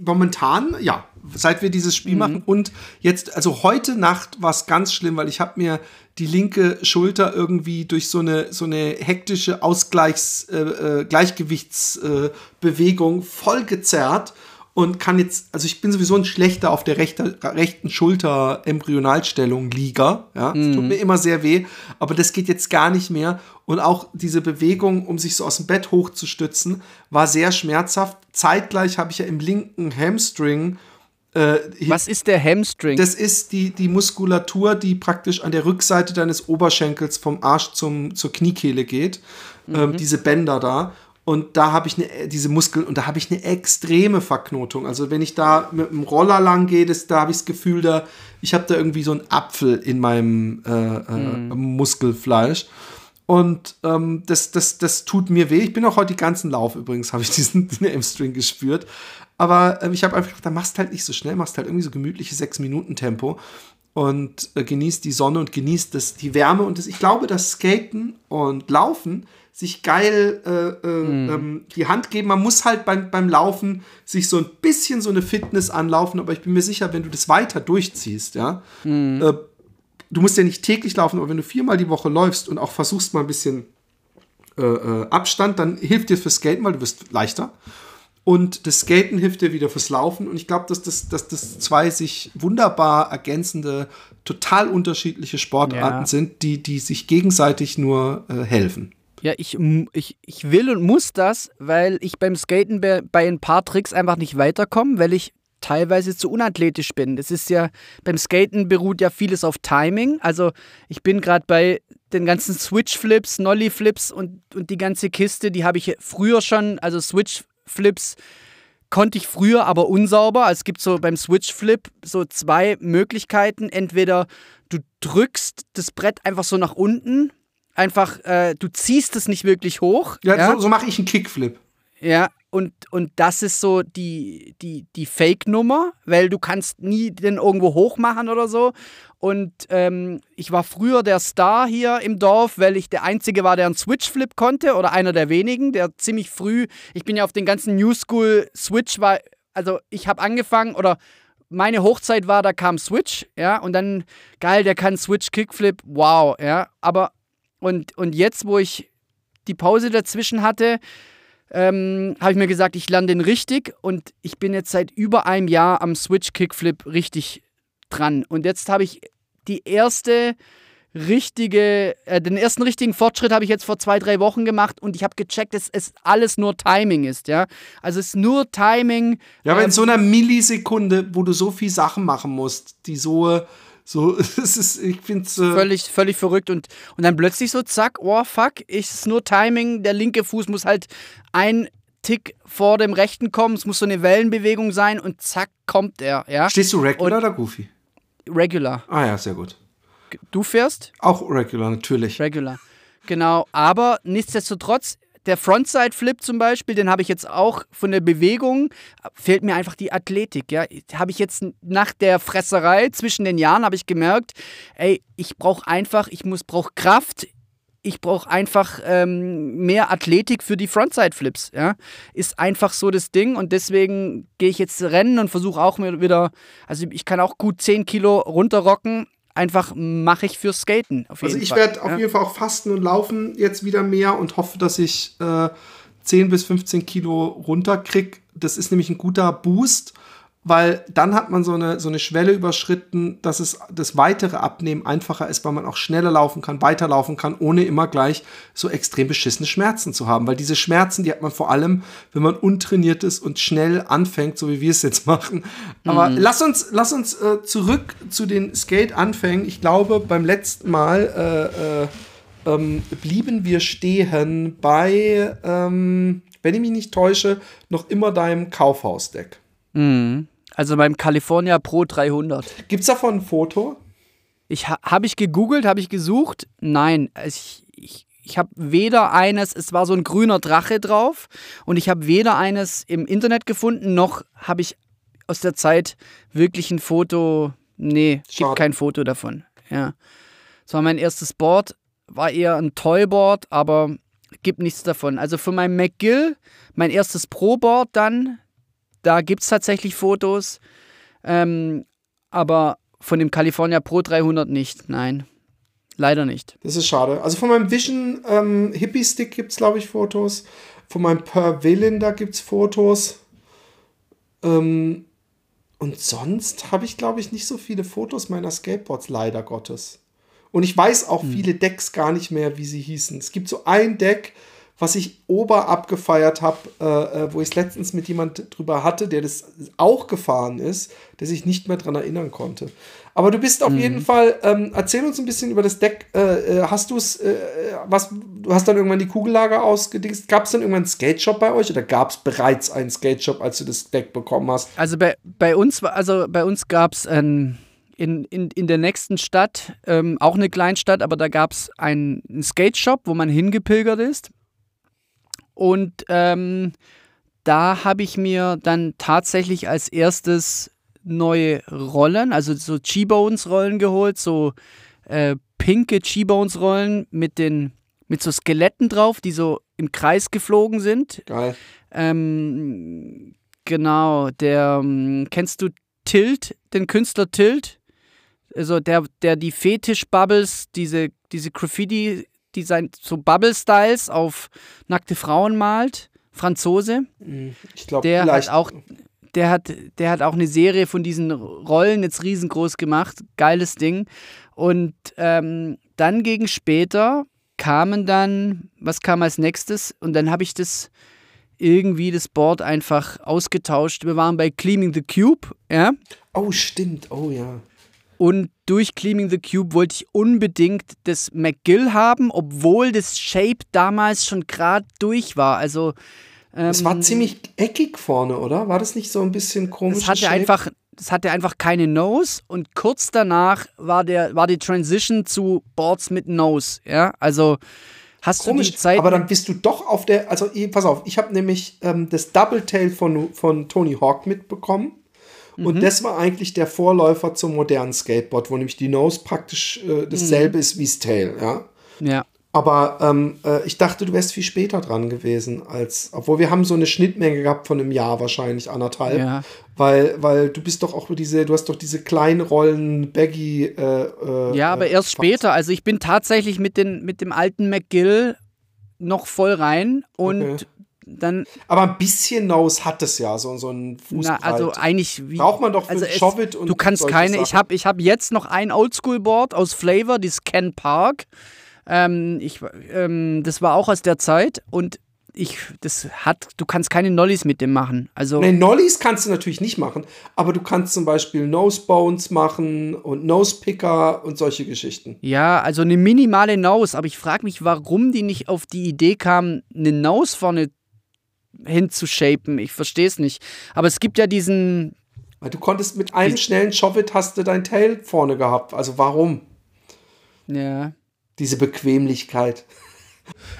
momentan, ja, seit wir dieses Spiel mhm. machen und jetzt, also heute Nacht war es ganz schlimm, weil ich habe mir die linke Schulter irgendwie durch so eine so eine hektische Ausgleichs äh, äh, Gleichgewichtsbewegung äh, voll gezerrt und kann jetzt, also ich bin sowieso ein schlechter auf der rechter, rechten Schulter Embryonalstellung Lieger, ja, mhm. das tut mir immer sehr weh, aber das geht jetzt gar nicht mehr und auch diese Bewegung, um sich so aus dem Bett hochzustützen, war sehr schmerzhaft. Zeitgleich habe ich ja im linken Hamstring äh, Was ist der Hamstring? Das ist die, die Muskulatur, die praktisch an der Rückseite deines Oberschenkels vom Arsch zum, zur Kniekehle geht. Ähm, mhm. Ähm, diese Bänder da. Und da habe ich eine, diese Muskeln und da habe ich eine extreme Verknotung. Also wenn ich da mit dem Roller lang gehe, das, da habe ich das Gefühl, da, ich habe da irgendwie so einen Apfel in meinem äh, äh, mm. Muskelfleisch. Und ähm, das, das, das tut mir weh. Ich bin auch heute die ganzen Lauf übrigens, habe ich diesen, diesen M-String gespürt. Aber äh, ich habe einfach gedacht, da machst halt nicht so schnell, machst halt irgendwie so gemütliche 6-Minuten-Tempo und äh, genießt die Sonne und genießt das, die Wärme. Und das, ich glaube, dass Skaten und Laufen sich geil äh, äh, mhm. ähm, die Hand geben. Man muss halt beim, beim Laufen sich so ein bisschen so eine Fitness anlaufen, aber ich bin mir sicher, wenn du das weiter durchziehst, ja, mhm. äh, du musst ja nicht täglich laufen, aber wenn du viermal die Woche läufst und auch versuchst mal ein bisschen äh, äh, Abstand, dann hilft dir fürs Skaten, weil du wirst leichter. Und das Skaten hilft dir wieder fürs Laufen. Und ich glaube, dass das, dass das zwei sich wunderbar ergänzende, total unterschiedliche Sportarten ja. sind, die, die sich gegenseitig nur äh, helfen. Ja, ich, ich, ich will und muss das, weil ich beim Skaten bei, bei ein paar Tricks einfach nicht weiterkomme, weil ich teilweise zu unathletisch bin. Das ist ja, beim Skaten beruht ja vieles auf Timing. Also ich bin gerade bei den ganzen Switch-Flips, Nolly-Flips und, und die ganze Kiste, die habe ich früher schon, also Switch-Flips konnte ich früher, aber unsauber. Also es gibt so beim Switch-Flip so zwei Möglichkeiten. Entweder du drückst das Brett einfach so nach unten einfach, äh, du ziehst es nicht wirklich hoch. Ja, ja? so, so mache ich einen Kickflip. Ja, und, und das ist so die, die, die Fake-Nummer, weil du kannst nie den irgendwo hoch machen oder so. Und ähm, ich war früher der Star hier im Dorf, weil ich der Einzige war, der einen Switch-Flip konnte oder einer der wenigen, der ziemlich früh, ich bin ja auf den ganzen New School Switch, war, also ich habe angefangen oder meine Hochzeit war, da kam Switch, ja, und dann, geil, der kann Switch Kickflip, wow, ja, aber und, und jetzt, wo ich die Pause dazwischen hatte, ähm, habe ich mir gesagt, ich lerne den richtig und ich bin jetzt seit über einem Jahr am Switch Kickflip richtig dran. Und jetzt habe ich die erste richtige, äh, den ersten richtigen Fortschritt habe ich jetzt vor zwei, drei Wochen gemacht und ich habe gecheckt, dass es alles nur Timing ist, ja. Also es ist nur Timing. Ja, aber ähm, in so einer Millisekunde, wo du so viel Sachen machen musst, die so so, es ist, ich finde es. Äh völlig, völlig verrückt. Und, und dann plötzlich so, zack, oh fuck, ist nur Timing. Der linke Fuß muss halt ein Tick vor dem rechten kommen. Es muss so eine Wellenbewegung sein und zack, kommt er. Ja? Stehst du Regular und oder Goofy? Regular. Ah ja, sehr gut. Du fährst? Auch Regular, natürlich. Regular. Genau, aber nichtsdestotrotz der Frontside-Flip zum Beispiel, den habe ich jetzt auch von der Bewegung, fehlt mir einfach die Athletik. Ja, habe ich jetzt nach der Fresserei zwischen den Jahren habe ich gemerkt, ey, ich brauche einfach, ich muss brauche Kraft. Ich brauche einfach ähm, mehr Athletik für die Frontside-Flips. Ja? Ist einfach so das Ding und deswegen gehe ich jetzt rennen und versuche auch mir wieder, also ich kann auch gut 10 Kilo runterrocken, einfach mache ich fürs Skaten. also ich werde auf jeden Fall auch fasten und laufen jetzt wieder mehr und hoffe, dass ich äh, 10 bis 15 Kilo runterkriege. Das ist nämlich ein guter Boost weil dann hat man so eine, so eine Schwelle überschritten, dass es das weitere Abnehmen einfacher ist, weil man auch schneller laufen kann, weiterlaufen kann, ohne immer gleich so extrem beschissene Schmerzen zu haben. Weil diese Schmerzen, die hat man vor allem, wenn man untrainiert ist und schnell anfängt, so wie wir es jetzt machen. Aber mhm. lass uns, lass uns äh, zurück zu den Skate-Anfängen. Ich glaube, beim letzten Mal äh, äh, ähm, blieben wir stehen bei, ähm, wenn ich mich nicht täusche, noch immer deinem Kaufhausdeck. Mhm. Also beim California Pro 300. Gibt es davon ein Foto? Ich habe ich gegoogelt, habe ich gesucht. Nein, ich, ich, ich habe weder eines, es war so ein grüner Drache drauf und ich habe weder eines im Internet gefunden, noch habe ich aus der Zeit wirklich ein Foto. Nee, Schade. gibt kein Foto davon. Ja. Das war mein erstes Board, war eher ein Toyboard, aber gibt nichts davon. Also von meinem McGill, mein erstes Pro-Board dann, da gibt es tatsächlich Fotos, ähm, aber von dem California Pro 300 nicht, nein. Leider nicht. Das ist schade. Also von meinem Vision ähm, Hippie Stick gibt es, glaube ich, Fotos. Von meinem Purvillain, da gibt es Fotos. Ähm, und sonst habe ich, glaube ich, nicht so viele Fotos meiner Skateboards, leider Gottes. Und ich weiß auch hm. viele Decks gar nicht mehr, wie sie hießen. Es gibt so ein Deck, was ich ober abgefeiert habe, äh, äh, wo ich es letztens mit jemand drüber hatte, der das auch gefahren ist, der sich nicht mehr dran erinnern konnte. Aber du bist auf mhm. jeden Fall, ähm, erzähl uns ein bisschen über das Deck. Äh, äh hast du es, äh, was, du hast dann irgendwann die Kugellager ausgedingst. Gab es dann irgendwann einen Skate Shop bei euch oder gab es bereits einen Skate Shop, als du das Deck bekommen hast? Also bei, bei uns, also bei uns gab es ein in, in, in der nächsten Stadt, ähm, auch eine Kleinstadt, aber da gab es einen, einen Skate Shop, wo man hingepilgert ist. Und ähm, da habe ich mir dann tatsächlich als erstes neue Rollen, also so G-Bones-Rollen geholt, so äh, pinke G-Bones-Rollen mit den mit so Skeletten drauf, die so im Kreis geflogen sind. Geil. Ähm, genau, der ähm, kennst du Tilt, den Künstler Tilt? Also der, der die Fetisch-Bubbles, diese, diese Graffiti, Design, so Bubble-Styles auf nackte Frauen malt. Franzose. Hm, ich glaube, der hat auch, der hat, der hat auch eine Serie von diesen Rollen jetzt riesengroß gemacht. Geiles Ding. Und ähm, dann gegen später kamen dann, was kam als nächstes? Und dann habe ich das irgendwie das Board einfach ausgetauscht. Wir waren bei Cleaning the Cube, ja. Oh, stimmt. Oh ja. Und durch Cleaning the Cube wollte ich unbedingt das McGill haben, obwohl das Shape damals schon gerade durch war. Also ähm, es war ziemlich eckig vorne, oder? War das nicht so ein bisschen komisch? Es hatte einfach, das hatte einfach keine Nose und kurz danach war der, war die Transition zu Boards mit Nose. Ja, also hast Komisch, du die Zeit. Aber dann bist du doch auf der, also pass auf, ich habe nämlich ähm, das Double Tail von, von Tony Hawk mitbekommen. Und mhm. das war eigentlich der Vorläufer zum modernen Skateboard, wo nämlich die Nose praktisch äh, dasselbe mhm. ist wie das Tail, ja. Ja. Aber ähm, äh, ich dachte, du wärst viel später dran gewesen, als, obwohl wir haben so eine Schnittmenge gehabt von einem Jahr wahrscheinlich, anderthalb. Ja. Weil, weil du bist doch auch diese, du hast doch diese kleinen Rollen, Baggy. Äh, äh, ja, aber erst später. Also ich bin tatsächlich mit, den, mit dem alten McGill noch voll rein und okay dann. Aber ein bisschen Nose hat es ja, so, so ein Fußbreit. Na, also eigentlich wie. Braucht man doch für also es, und Du kannst keine. Sachen. Ich habe ich hab jetzt noch ein Oldschool-Board aus Flavor, dieses Ken Park. Ähm, ich, ähm, das war auch aus der Zeit und ich, das hat, du kannst keine Nollies mit dem machen. Also nee, Nollies kannst du natürlich nicht machen, aber du kannst zum Beispiel Nosebones machen und Nosepicker und solche Geschichten. Ja, also eine minimale Nose, aber ich frage mich, warum die nicht auf die Idee kamen, eine Nose vorne hinzushapen. Ich verstehe es nicht. Aber es gibt ja diesen. Du konntest mit einem schnellen Shove-It hast du dein Tail vorne gehabt. Also warum? Ja. Diese Bequemlichkeit.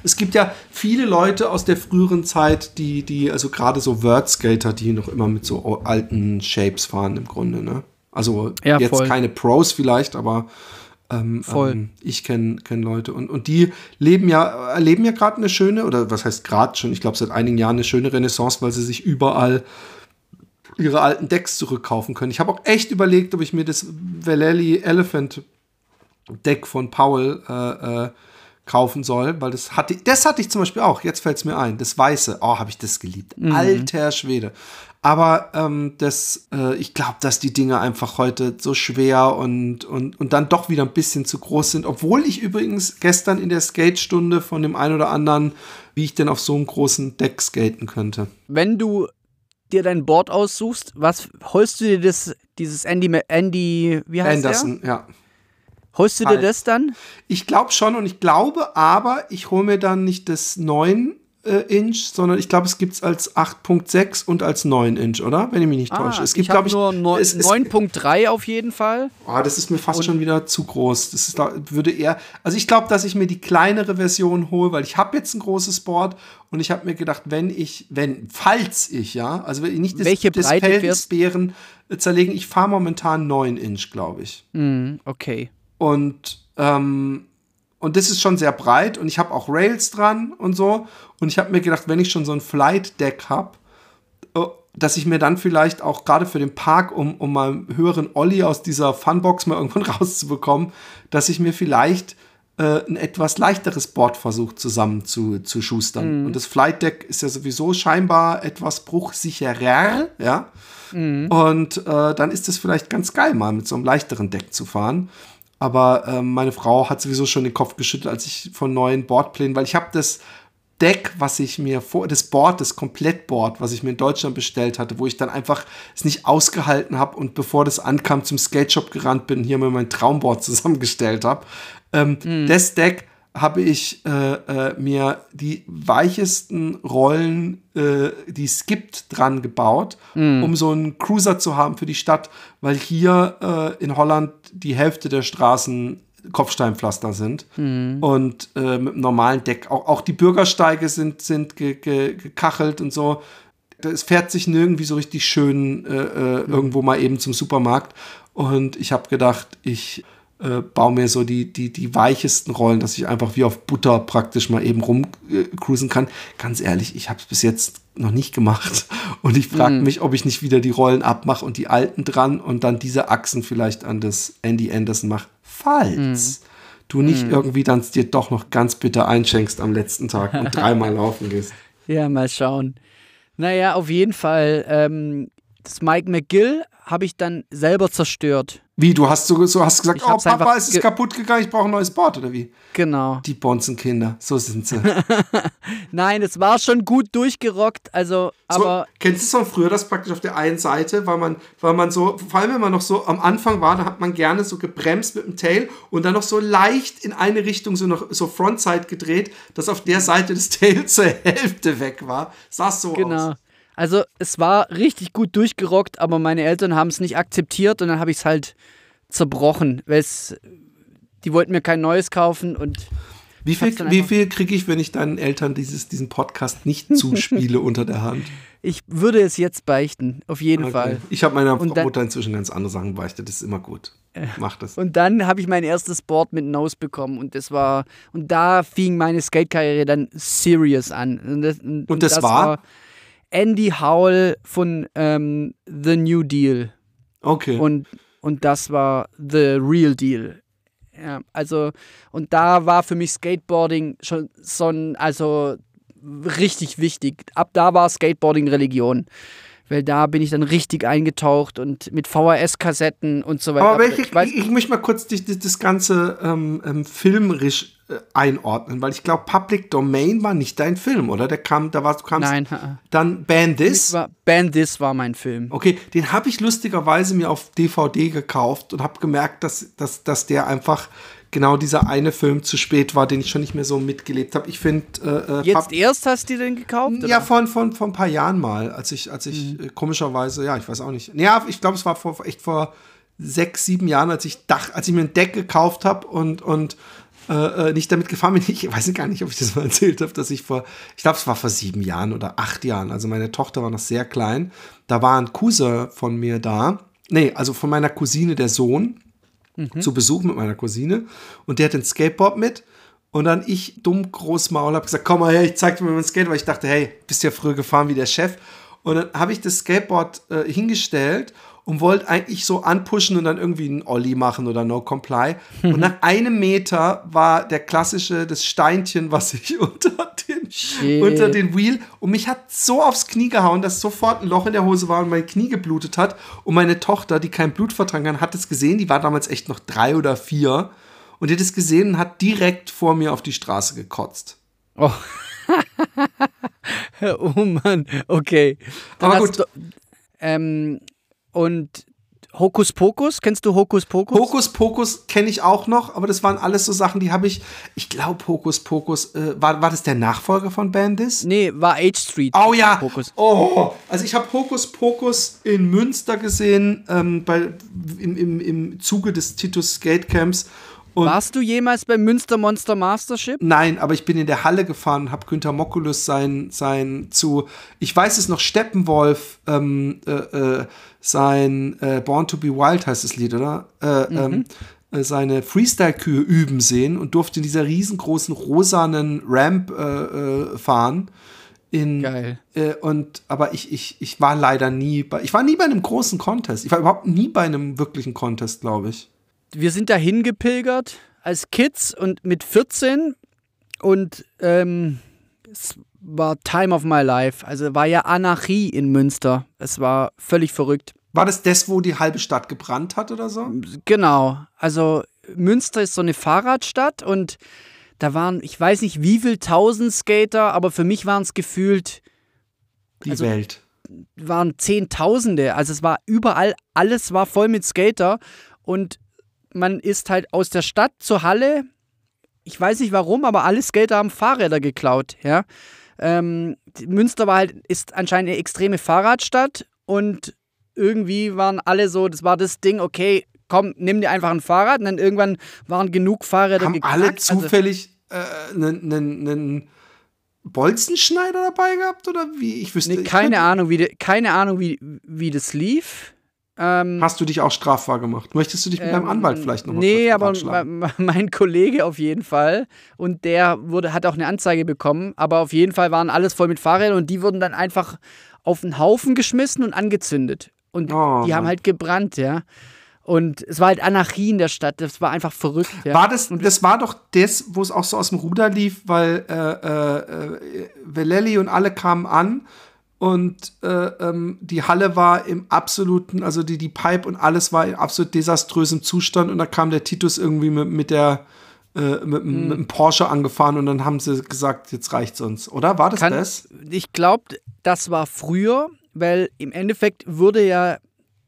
Es gibt ja viele Leute aus der früheren Zeit, die, die, also gerade so Word-Skater, die noch immer mit so alten Shapes fahren im Grunde, ne? Also ja, jetzt voll. keine Pros vielleicht, aber ähm, Voll. Ähm, ich kenne kenn Leute und, und die leben ja, erleben ja gerade eine schöne, oder was heißt gerade schon, ich glaube seit einigen Jahren eine schöne Renaissance, weil sie sich überall ihre alten Decks zurückkaufen können. Ich habe auch echt überlegt, ob ich mir das Valelli Elephant Deck von Powell äh, äh, kaufen soll, weil das hatte, das hatte ich zum Beispiel auch. Jetzt fällt es mir ein. Das Weiße. Oh, habe ich das geliebt. Mhm. Alter Schwede. Aber ähm, das, äh, ich glaube, dass die Dinge einfach heute so schwer und, und, und dann doch wieder ein bisschen zu groß sind. Obwohl ich übrigens gestern in der Skate-Stunde von dem einen oder anderen, wie ich denn auf so einem großen Deck skaten könnte. Wenn du dir dein Board aussuchst, was holst du dir das, dieses Andy, Andy wie heißt Anderson, der? ja. Holst du dir das dann? Ich glaube schon und ich glaube aber, ich hole mir dann nicht das 9 äh, Inch, sondern ich glaube, es gibt es als 8.6 und als 9 Inch, oder? Wenn ich mich nicht ah, täusche. Es gibt, glaube ich, nur 9.3 auf jeden Fall. Ah, das ist mir fast und schon wieder zu groß. Das ist, würde eher, also ich glaube, dass ich mir die kleinere Version hole, weil ich habe jetzt ein großes Board und ich habe mir gedacht, wenn ich, wenn, falls ich, ja, also wenn ich nicht das, Welche des Bären zerlegen, ich fahre momentan 9 Inch, glaube ich. Mm, okay. Und ähm, und das ist schon sehr breit und ich habe auch Rails dran und so. Und ich habe mir gedacht, wenn ich schon so ein Flight Deck habe, oh, dass ich mir dann vielleicht auch gerade für den Park, um, um mal einen höheren Olli aus dieser Funbox mal irgendwann rauszubekommen, dass ich mir vielleicht äh, ein etwas leichteres Board versuche zusammen zu, zu schustern. Mhm. Und das Flight Deck ist ja sowieso scheinbar etwas bruchsicherer, ja. Mhm. Und äh, dann ist es vielleicht ganz geil, mal mit so einem leichteren Deck zu fahren. Aber äh, meine Frau hat sowieso schon den Kopf geschüttelt, als ich von neuen Boardplänen, weil ich habe das Deck, was ich mir vor, das Board, das Komplettboard, was ich mir in Deutschland bestellt hatte, wo ich dann einfach es nicht ausgehalten habe und bevor das ankam, zum Skate Shop gerannt bin, hier mir mein Traumboard zusammengestellt habe. Ähm, mhm. Das Deck habe ich äh, äh, mir die weichesten Rollen, äh, die es gibt, dran gebaut, mm. um so einen Cruiser zu haben für die Stadt, weil hier äh, in Holland die Hälfte der Straßen Kopfsteinpflaster sind mm. und äh, mit einem normalen Deck. Auch, auch die Bürgersteige sind, sind ge, ge, gekachelt und so. Es fährt sich nirgendwie so richtig schön mm. irgendwo mal eben zum Supermarkt. Und ich habe gedacht, ich äh, baue mir so die, die, die weichesten Rollen, dass ich einfach wie auf Butter praktisch mal eben rumcruisen äh, kann. Ganz ehrlich, ich habe es bis jetzt noch nicht gemacht. Und ich frage mhm. mich, ob ich nicht wieder die Rollen abmache und die alten dran und dann diese Achsen vielleicht an das Andy Anderson mache. Falls mhm. du nicht mhm. irgendwie dann dir doch noch ganz bitter einschenkst am letzten Tag und dreimal laufen gehst. Ja, mal schauen. Naja, auf jeden Fall. Ähm, das Mike McGill habe ich dann selber zerstört. Wie, du hast so, so hast gesagt, oh Papa, es ist kaputt gegangen, ich brauche ein neues Board, oder wie? Genau. Die Bonzenkinder, so sind sie. Nein, es war schon gut durchgerockt, also, aber... So, kennst du es von früher, das praktisch auf der einen Seite, weil man, weil man so, vor allem wenn man noch so am Anfang war, da hat man gerne so gebremst mit dem Tail und dann noch so leicht in eine Richtung so noch so Frontside gedreht, dass auf der Seite des Tails zur Hälfte weg war. Sah so genau. aus. Genau. Also es war richtig gut durchgerockt, aber meine Eltern haben es nicht akzeptiert und dann habe ich es halt zerbrochen, weil die wollten mir kein neues kaufen und wie viel, wie viel kriege ich, wenn ich deinen Eltern dieses, diesen Podcast nicht zuspiele unter der Hand? Ich würde es jetzt beichten, auf jeden okay. Fall. Ich habe meiner dann, Mutter inzwischen ganz andere Sachen beichtet, das ist immer gut. Mach das. Und dann habe ich mein erstes Board mit Nose bekommen und das war, und da fing meine Skate-Karriere dann serious an. Und das, und, und das, das war, war Andy Howell von ähm, The New Deal. Okay. Und, und das war The Real Deal. Ja, also, und da war für mich Skateboarding schon so ein, also richtig wichtig. Ab da war Skateboarding Religion. Weil da bin ich dann richtig eingetaucht und mit VHS-Kassetten und so weiter. Aber welche, ich, ich, ich möchte mal kurz das, das Ganze ähm, ähm, filmerisch äh, einordnen, weil ich glaube, Public Domain war nicht dein Film, oder? Der kam, da warst du kamst. Nein. Dann Ban This. War, Ban This war mein Film. Okay, den habe ich lustigerweise mir auf DVD gekauft und habe gemerkt, dass, dass, dass der einfach genau dieser eine Film zu spät war, den ich schon nicht mehr so mitgelebt habe. Ich finde. Äh, äh Jetzt erst hast du den gekauft? Oder? Ja, von, von, von ein paar Jahren mal, als ich, als ich mhm. äh, komischerweise, ja, ich weiß auch nicht. Ja, ich glaube, es war vor, echt vor sechs, sieben Jahren, als ich dach, als ich mir ein Deck gekauft habe und, und äh, äh, nicht damit gefahren bin. Ich weiß gar nicht, ob ich das mal erzählt habe, dass ich vor, ich glaube, es war vor sieben Jahren oder acht Jahren, also meine Tochter war noch sehr klein. Da war ein Cousin von mir da. Nee, also von meiner Cousine, der Sohn, mhm. zu Besuch mit meiner Cousine. Und der hat ein Skateboard mit. Und dann ich, dumm Großmaul, habe gesagt, komm mal her, ich zeig dir mal mein Skateboard. Weil ich dachte, hey, bist ja früher gefahren wie der Chef. Und dann habe ich das Skateboard äh, hingestellt und wollte eigentlich so anpushen und dann irgendwie einen Ollie machen oder No Comply. Und nach einem Meter war der klassische, das Steinchen, was ich unter den, unter den Wheel und mich hat so aufs Knie gehauen, dass sofort ein Loch in der Hose war und mein Knie geblutet hat. Und meine Tochter, die kein Blut vertragen kann, hat es gesehen, die war damals echt noch drei oder vier und die hat es gesehen und hat direkt vor mir auf die Straße gekotzt. Oh. oh Mann, okay. Dann Aber gut. Du, ähm, und Hokus Pokus, kennst du Hokus Pokus? Hokus Pokus kenne ich auch noch, aber das waren alles so Sachen, die habe ich, ich glaube Hokus Pokus, äh, war, war das der Nachfolger von Bandis? Nee, war H Street. Oh ja, Pokus. oh, also ich habe Hokus Pokus in Münster gesehen, ähm, bei, im, im, im Zuge des Titus Skate Camps und Warst du jemals beim Münster Monster Mastership? Nein, aber ich bin in der Halle gefahren, habe Günter Mokulus sein, sein zu, ich weiß es noch, Steppenwolf, ähm, äh, äh, sein äh, Born to be Wild heißt das Lied, oder? Äh, mhm. ähm, äh, seine Freestyle-Kühe üben sehen und durfte in dieser riesengroßen rosanen Ramp äh, fahren. In, Geil. und aber ich, ich, ich war leider nie bei, ich war nie bei einem großen Contest. Ich war überhaupt nie bei einem wirklichen Contest, glaube ich wir sind da hingepilgert als Kids und mit 14 und ähm, es war Time of my life. Also war ja Anarchie in Münster. Es war völlig verrückt. War das das, wo die halbe Stadt gebrannt hat oder so? Genau. Also Münster ist so eine Fahrradstadt und da waren, ich weiß nicht wie viel tausend Skater, aber für mich waren es gefühlt. Die also, Welt. Waren Zehntausende. Also es war überall, alles war voll mit Skater. Und man ist halt aus der Stadt zur Halle. Ich weiß nicht warum, aber alle Skater haben Fahrräder geklaut, ja. Ähm, Münster war halt, ist anscheinend eine extreme Fahrradstadt und irgendwie waren alle so, das war das Ding, okay, komm, nimm dir einfach ein Fahrrad. Und dann irgendwann waren genug Fahrräder Haben geknackt. alle also zufällig einen äh, Bolzenschneider dabei gehabt oder wie? Ich wüsste. Nee, keine Ahnung, wie, keine Ahnung, wie, wie das lief. Ähm, Hast du dich auch strafbar gemacht? Möchtest du dich mit ähm, deinem Anwalt vielleicht noch Nee, aber mein Kollege auf jeden Fall. Und der wurde, hat auch eine Anzeige bekommen. Aber auf jeden Fall waren alles voll mit Fahrrädern und die wurden dann einfach auf einen Haufen geschmissen und angezündet. Und oh, die haben halt gebrannt, ja. Und es war halt Anarchie in der Stadt. Das war einfach verrückt. Ja. War das, das war doch das, wo es auch so aus dem Ruder lief, weil äh, äh, äh Velelli und alle kamen an und äh, ähm, die Halle war im absoluten, also die, die Pipe und alles war in absolut desaströsem Zustand und da kam der Titus irgendwie mit, mit der äh, mit, hm. mit, einem Porsche angefahren und dann haben sie gesagt, jetzt reicht's uns, oder? War das Kann, das? Ich glaube, das war früher, weil im Endeffekt wurde ja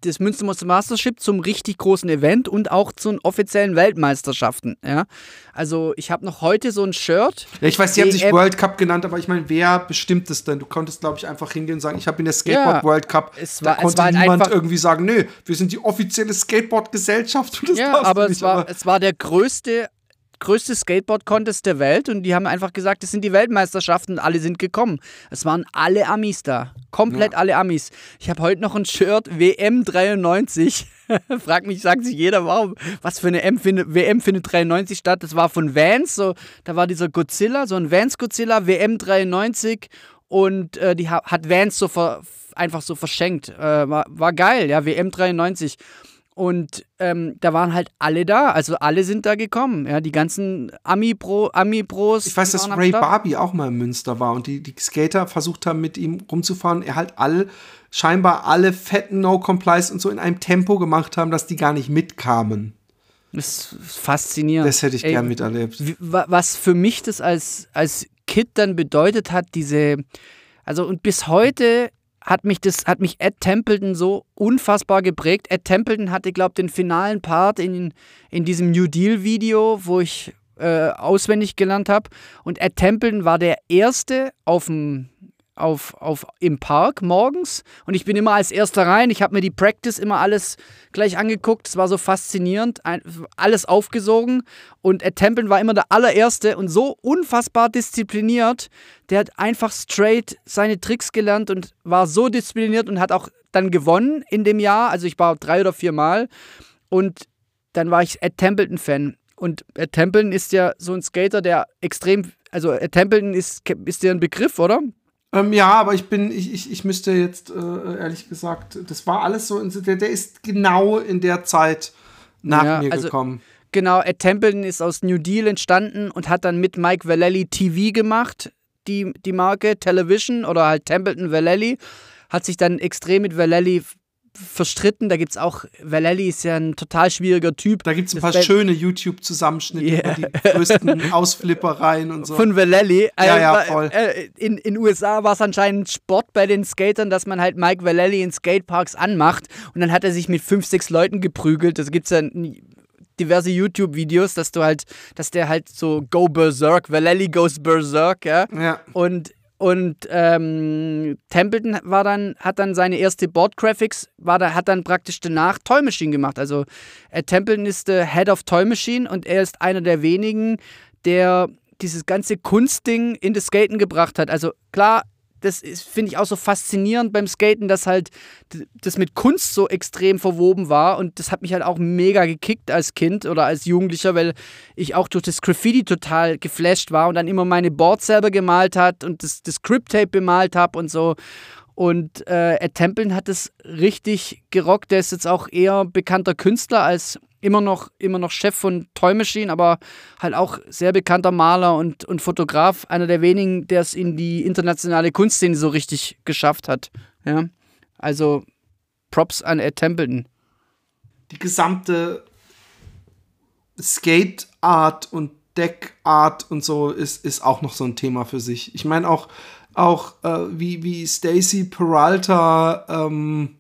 das Münster Mastership zum richtig großen Event und auch zu den offiziellen Weltmeisterschaften. Ja? Also ich habe noch heute so ein Shirt. Ja, ich weiß, die haben sich World Cup genannt, aber ich meine, wer bestimmt es denn? Du konntest, glaube ich, einfach hingehen und sagen, ich habe in der Skateboard ja, World Cup. Es war, da konnte es war niemand irgendwie sagen, nö, wir sind die offizielle Skateboard-Gesellschaft. Ja, aber es war, aber es war der größte größte Skateboard-Contest der Welt und die haben einfach gesagt, es sind die Weltmeisterschaften und alle sind gekommen. Es waren alle Amis da. Komplett ja. alle Amis. Ich habe heute noch ein Shirt WM 93. Frag mich, sagt sich jeder, warum, was für eine M findet, WM findet 93 statt. Das war von Vans, so, da war dieser Godzilla, so ein Vans Godzilla, WM 93 und äh, die hat Vans so ver, einfach so verschenkt. Äh, war, war geil, ja, WM 93. Und ähm, da waren halt alle da, also alle sind da gekommen, ja, die ganzen Ami-Pros. Ich weiß, dass Ray Barbie auch mal in Münster war und die, die Skater versucht haben, mit ihm rumzufahren. Er halt alle, scheinbar alle fetten No-Complies und so in einem Tempo gemacht haben, dass die gar nicht mitkamen. Das ist faszinierend. Das hätte ich Ey, gern miterlebt. Was für mich das als, als Kid dann bedeutet hat, diese, also und bis heute hat mich das, hat mich Ed Templeton so unfassbar geprägt. Ed Templeton hatte, glaube ich, den finalen Part in, in diesem New Deal-Video, wo ich äh, auswendig gelernt habe. Und Ed Templeton war der Erste auf dem auf, auf, im Park morgens und ich bin immer als Erster rein. Ich habe mir die Practice immer alles gleich angeguckt. Es war so faszinierend, ein, alles aufgesogen und Ed Templeton war immer der allererste und so unfassbar diszipliniert. Der hat einfach straight seine Tricks gelernt und war so diszipliniert und hat auch dann gewonnen in dem Jahr. Also ich war drei oder vier Mal und dann war ich Ed Templeton-Fan. Und Ed Templeton ist ja so ein Skater, der extrem, also Ed Templeton ist, ist dir ein Begriff, oder? Ähm, ja, aber ich bin, ich, ich, ich müsste jetzt äh, ehrlich gesagt, das war alles so, der, der ist genau in der Zeit nach ja, mir also, gekommen. Genau, Ed Templeton ist aus New Deal entstanden und hat dann mit Mike Vallely TV gemacht, die, die Marke Television oder halt Templeton Vallely. Hat sich dann extrem mit Vallely verstritten. Da gibt es auch, Valelli ist ja ein total schwieriger Typ. Da gibt es ein paar schöne YouTube-Zusammenschnitte yeah. über die größten Ausflippereien und so. Von Valelli. Ja, ja, äh, voll. Äh, in den USA war es anscheinend Sport bei den Skatern, dass man halt Mike Valelli in Skateparks anmacht und dann hat er sich mit fünf, sechs Leuten geprügelt. Das gibt es ja diverse YouTube-Videos, dass du halt, dass der halt so Go Berserk, Valelli goes Berserk, ja. ja. Und und ähm, Templeton war dann, hat dann seine erste Board Graphics, da, hat dann praktisch danach Toy Machine gemacht. Also äh, Templeton ist der Head of Toy Machine und er ist einer der wenigen, der dieses ganze Kunstding in das Skaten gebracht hat. Also klar, das finde ich auch so faszinierend beim Skaten, dass halt das mit Kunst so extrem verwoben war und das hat mich halt auch mega gekickt als Kind oder als Jugendlicher, weil ich auch durch das Graffiti total geflasht war und dann immer meine Boards selber gemalt hat und das, das Crypt-Tape bemalt habe und so. Und äh, Ed Templeton hat es richtig gerockt. Der ist jetzt auch eher bekannter Künstler als immer noch, immer noch Chef von Toy Machine, aber halt auch sehr bekannter Maler und, und Fotograf. Einer der wenigen, der es in die internationale Kunstszene so richtig geschafft hat. Ja? Also Props an Ed Die gesamte Skate Art und Deckart und so ist, ist auch noch so ein Thema für sich. Ich meine auch, auch äh, wie, wie Stacy Peralta ähm,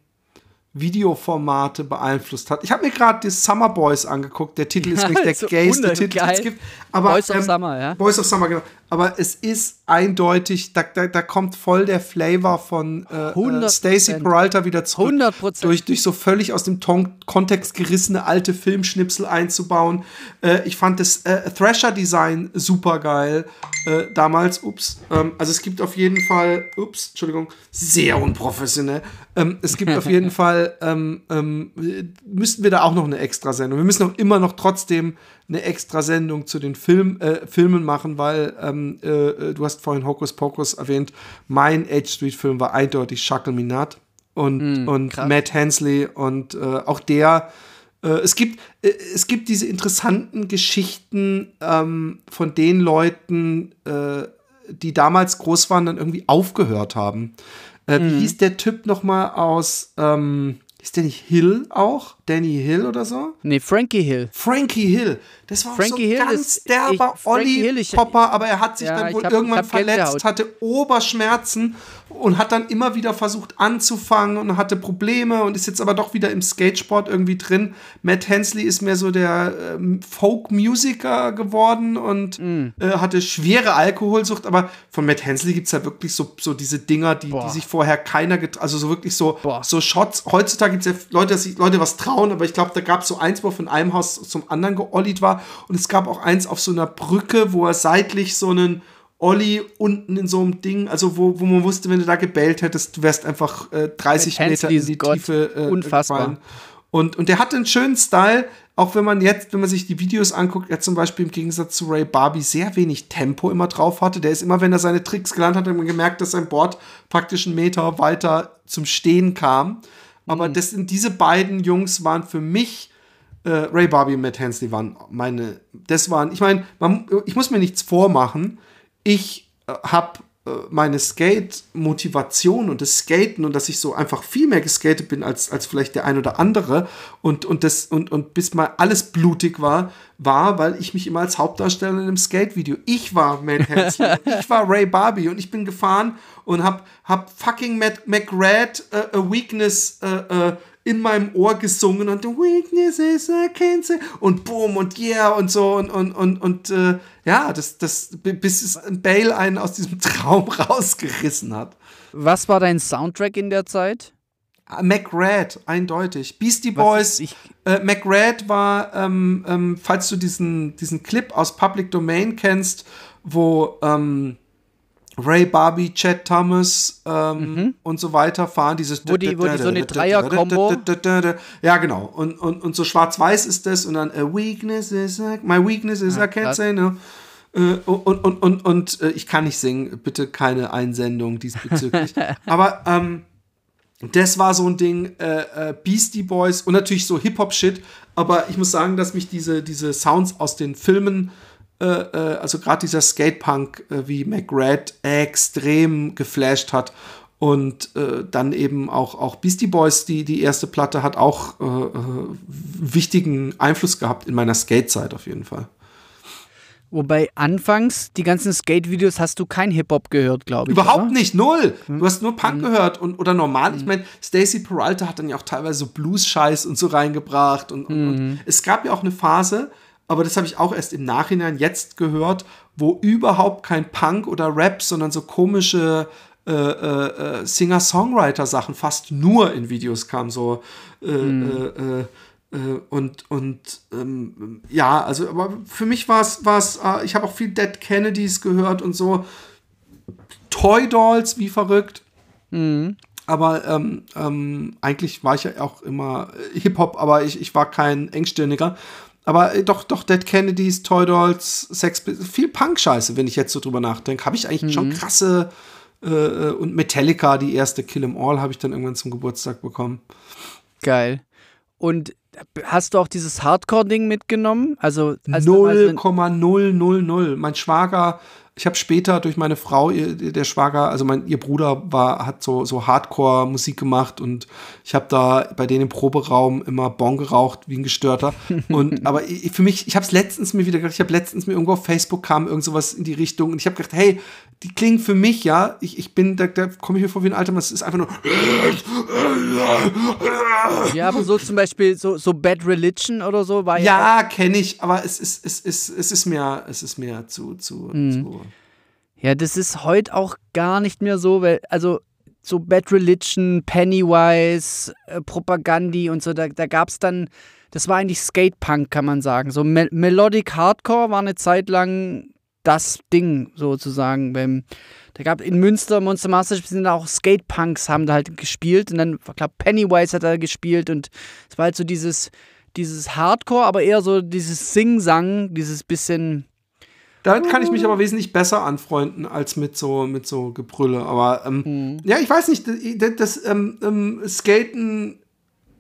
Videoformate beeinflusst hat. Ich habe mir gerade die Summer Boys angeguckt. Der Titel ist nicht der so gayste Titel, den es gibt. Aber, Boys of ähm, Summer, ja. Boys of Summer, genau. Aber es ist eindeutig, da, da, da kommt voll der Flavor von äh, äh Stacey Peralta wieder zurück. 100%. Durch, durch so völlig aus dem Ton Kontext gerissene alte Filmschnipsel einzubauen. Äh, ich fand das äh, Thrasher-Design super geil äh, damals. Ups. Ähm, also es gibt auf jeden Fall, ups, Entschuldigung, sehr unprofessionell. Ähm, es gibt auf jeden Fall, ähm, ähm, müssten wir da auch noch eine Extra-Sendung. Wir müssen auch immer noch trotzdem eine extra Sendung zu den Film, äh, Filmen machen, weil ähm, äh, äh, du hast vorhin Hocus Pocus erwähnt. Mein Edge Street Film war eindeutig Shackle Minat und, mm, und Matt Hensley und äh, auch der. Äh, es gibt äh, es gibt diese interessanten Geschichten ähm, von den Leuten, die damals groß waren, dann irgendwie aufgehört haben. Mm. Wie mhm. hieß der Typ noch mal aus? Ähm, ist der nicht Hill auch? Danny Hill oder so? Nee, Frankie Hill. Frankie Hill. Das war Frankie so Hill ganz ist, derber ich, Olli Hill, ich, Popper, aber er hat sich ja, dann wohl hab, irgendwann verletzt, hatte Oberschmerzen und hat dann immer wieder versucht anzufangen und hatte Probleme und ist jetzt aber doch wieder im Skatesport irgendwie drin. Matt Hensley ist mehr so der ähm, Folk-Musiker geworden und mm. äh, hatte schwere Alkoholsucht, aber von Matt Hensley gibt es ja wirklich so, so diese Dinger, die, die sich vorher keiner, also so wirklich so, so Shots. Heutzutage gibt es ja Leute, dass sich Leute was trauen, aber ich glaube, da gab es so eins, wo von einem Haus zum anderen geollied war und es gab auch eins auf so einer Brücke, wo er seitlich so einen Olli unten in so einem Ding, also wo, wo man wusste, wenn du da gebellt hättest, du wärst einfach äh, 30 Meter in die Gott, Tiefe äh, unfassbar. Gefallen. Und, und der hatte einen schönen Style, auch wenn man jetzt, wenn man sich die Videos anguckt, er zum Beispiel im Gegensatz zu Ray Barbie sehr wenig Tempo immer drauf hatte. Der ist immer, wenn er seine Tricks gelernt hat, hat man gemerkt, dass sein Board praktisch einen Meter weiter zum Stehen kam. Aber mhm. das sind diese beiden Jungs waren für mich äh, Ray Barbie und Matt Hensley waren meine, das waren, ich meine, ich muss mir nichts vormachen ich äh, habe meine Skate-Motivation und das Skaten und dass ich so einfach viel mehr geskatet bin als, als vielleicht der ein oder andere und, und, das, und, und bis mal alles blutig war, war, weil ich mich immer als Hauptdarsteller in einem Skate-Video, ich war Matt Hansen, ich war Ray Barbie und ich bin gefahren und hab, hab fucking Matt McRad uh, A Weakness uh, uh, in meinem Ohr gesungen und The Weakness is I can't say und boom und yeah und so und und und, und äh, ja, das das bis es Bale einen aus diesem Traum rausgerissen hat. Was war dein Soundtrack in der Zeit? Ah, McRad, eindeutig. Beastie Boys. Äh, McRad war, ähm, ähm, falls du diesen, diesen Clip aus Public Domain kennst, wo ähm, Ray Barbie, Chad Thomas ähm, mhm. und so weiter fahren. Dieses wo die, wo die so eine Dreier-Kombo. Ja, genau. Und, und, und so schwarz-weiß ist das und dann a weakness is a, my weakness is ja, I can't say no. Äh, und, und, und, und äh, ich kann nicht singen, bitte keine Einsendung diesbezüglich. Aber ähm, das war so ein Ding, äh, Beastie Boys und natürlich so Hip-Hop-Shit. Aber ich muss sagen, dass mich diese, diese Sounds aus den Filmen äh, äh, also gerade dieser Skatepunk äh, wie McRad extrem geflasht hat. Und äh, dann eben auch, auch Beastie Boys, die, die erste Platte, hat auch äh, äh, wichtigen Einfluss gehabt in meiner Skate-Zeit auf jeden Fall. Wobei anfangs die ganzen Skate-Videos hast du kein Hip-Hop gehört, glaube ich. Überhaupt oder? nicht, null. Hm. Du hast nur Punk hm. gehört und oder normal. Hm. Ich meine, Stacey Peralta hat dann ja auch teilweise so Blues-Scheiß und so reingebracht. Und, und, und, hm. es gab ja auch eine Phase, aber das habe ich auch erst im Nachhinein jetzt gehört, wo überhaupt kein Punk oder Rap, sondern so komische äh, äh, äh Singer-Songwriter-Sachen fast nur in Videos kamen. So äh, mhm. und und ähm, ja, also aber für mich war es, ich habe auch viel Dead Kennedys gehört und so. Toy Dolls, wie verrückt. Mhm. Aber ähm, ähm, eigentlich war ich ja auch immer Hip-Hop, aber ich, ich war kein Engstirniger. Aber äh, doch, doch, Dead Kennedys, Toy Dolls, Sex, viel Punk-Scheiße, wenn ich jetzt so drüber nachdenke. Habe ich eigentlich mhm. schon krasse äh, äh, und Metallica, die erste Kill 'em All, habe ich dann irgendwann zum Geburtstag bekommen. Geil. Und hast du auch dieses Hardcore-Ding mitgenommen? Also 0,000. Mein Schwager Ich habe später durch meine Frau, ihr, der Schwager, also mein, ihr Bruder war, hat so, so Hardcore-Musik gemacht und ich habe da bei denen im Proberaum immer Bon geraucht wie ein Gestörter. Und aber ich, für mich, ich habe es letztens mir wieder gedacht, ich habe letztens mir irgendwo auf Facebook kam irgend sowas in die Richtung und ich habe gedacht, hey, die klingen für mich, ja, ich, ich bin, da, da komme ich mir vor wie ein alter Mann, es ist einfach nur. Ja, aber so zum Beispiel so, so Bad Religion oder so war ja. Ja, kenne ich, aber es ist, es ist, es ist mir, es ist mir zu, zu, mhm. zu. Ja, das ist heute auch gar nicht mehr so, weil, also so Bad Religion, Pennywise, äh, Propagandi und so, da, da gab es dann, das war eigentlich Skatepunk, kann man sagen. So Mel Melodic Hardcore war eine Zeit lang das Ding sozusagen. Beim, da gab in Münster, Monster Masters sind auch Skatepunks haben da halt gespielt und dann, ich glaube, Pennywise hat da gespielt und es war halt so dieses, dieses Hardcore, aber eher so dieses Sing-Sang, dieses bisschen. Damit kann ich mich aber wesentlich besser anfreunden als mit so, mit so Gebrülle. Aber ähm, mhm. ja, ich weiß nicht, das, das ähm, ähm, Skaten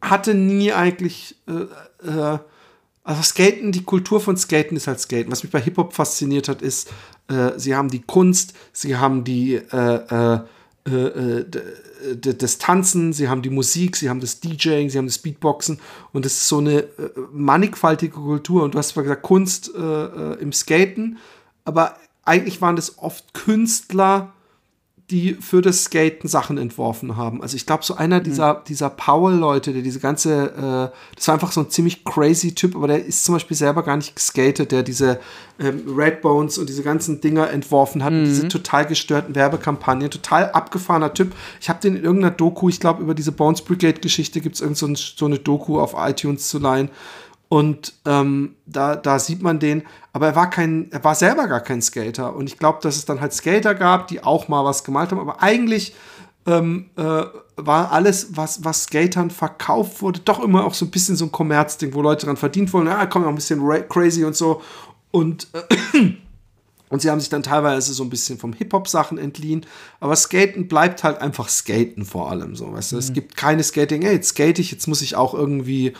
hatte nie eigentlich äh, äh, also Skaten, die Kultur von Skaten ist halt Skaten. Was mich bei Hip-Hop fasziniert hat, ist, äh, sie haben die Kunst, sie haben die äh, äh, äh das Tanzen, sie haben die Musik, sie haben das DJing, sie haben das Beatboxen und es ist so eine mannigfaltige Kultur. Und du hast zwar gesagt, Kunst äh, im Skaten, aber eigentlich waren das oft Künstler, die für das Skaten Sachen entworfen haben. Also ich glaube, so einer mhm. dieser, dieser Powell-Leute, der diese ganze, äh, das war einfach so ein ziemlich crazy Typ, aber der ist zum Beispiel selber gar nicht geskatet, der diese ähm, Redbones und diese ganzen Dinger entworfen hat, mhm. diese total gestörten Werbekampagnen, total abgefahrener Typ. Ich habe den in irgendeiner Doku, ich glaube, über diese Bones Brigade-Geschichte gibt es irgend so, ein, so eine Doku auf iTunes zu leihen. Und ähm, da, da sieht man den, aber er war kein, er war selber gar kein Skater. Und ich glaube, dass es dann halt Skater gab, die auch mal was gemalt haben. Aber eigentlich ähm, äh, war alles, was, was Skatern verkauft wurde, doch immer auch so ein bisschen so ein Kommerzding, wo Leute dran verdient wurden. Ja, komm, noch ein bisschen crazy und so. Und äh, Und sie haben sich dann teilweise so ein bisschen vom Hip-Hop-Sachen entliehen. Aber Skaten bleibt halt einfach Skaten vor allem so. Weißt du? Mhm. Es gibt keine Skating, ey, jetzt skate ich, jetzt muss ich auch irgendwie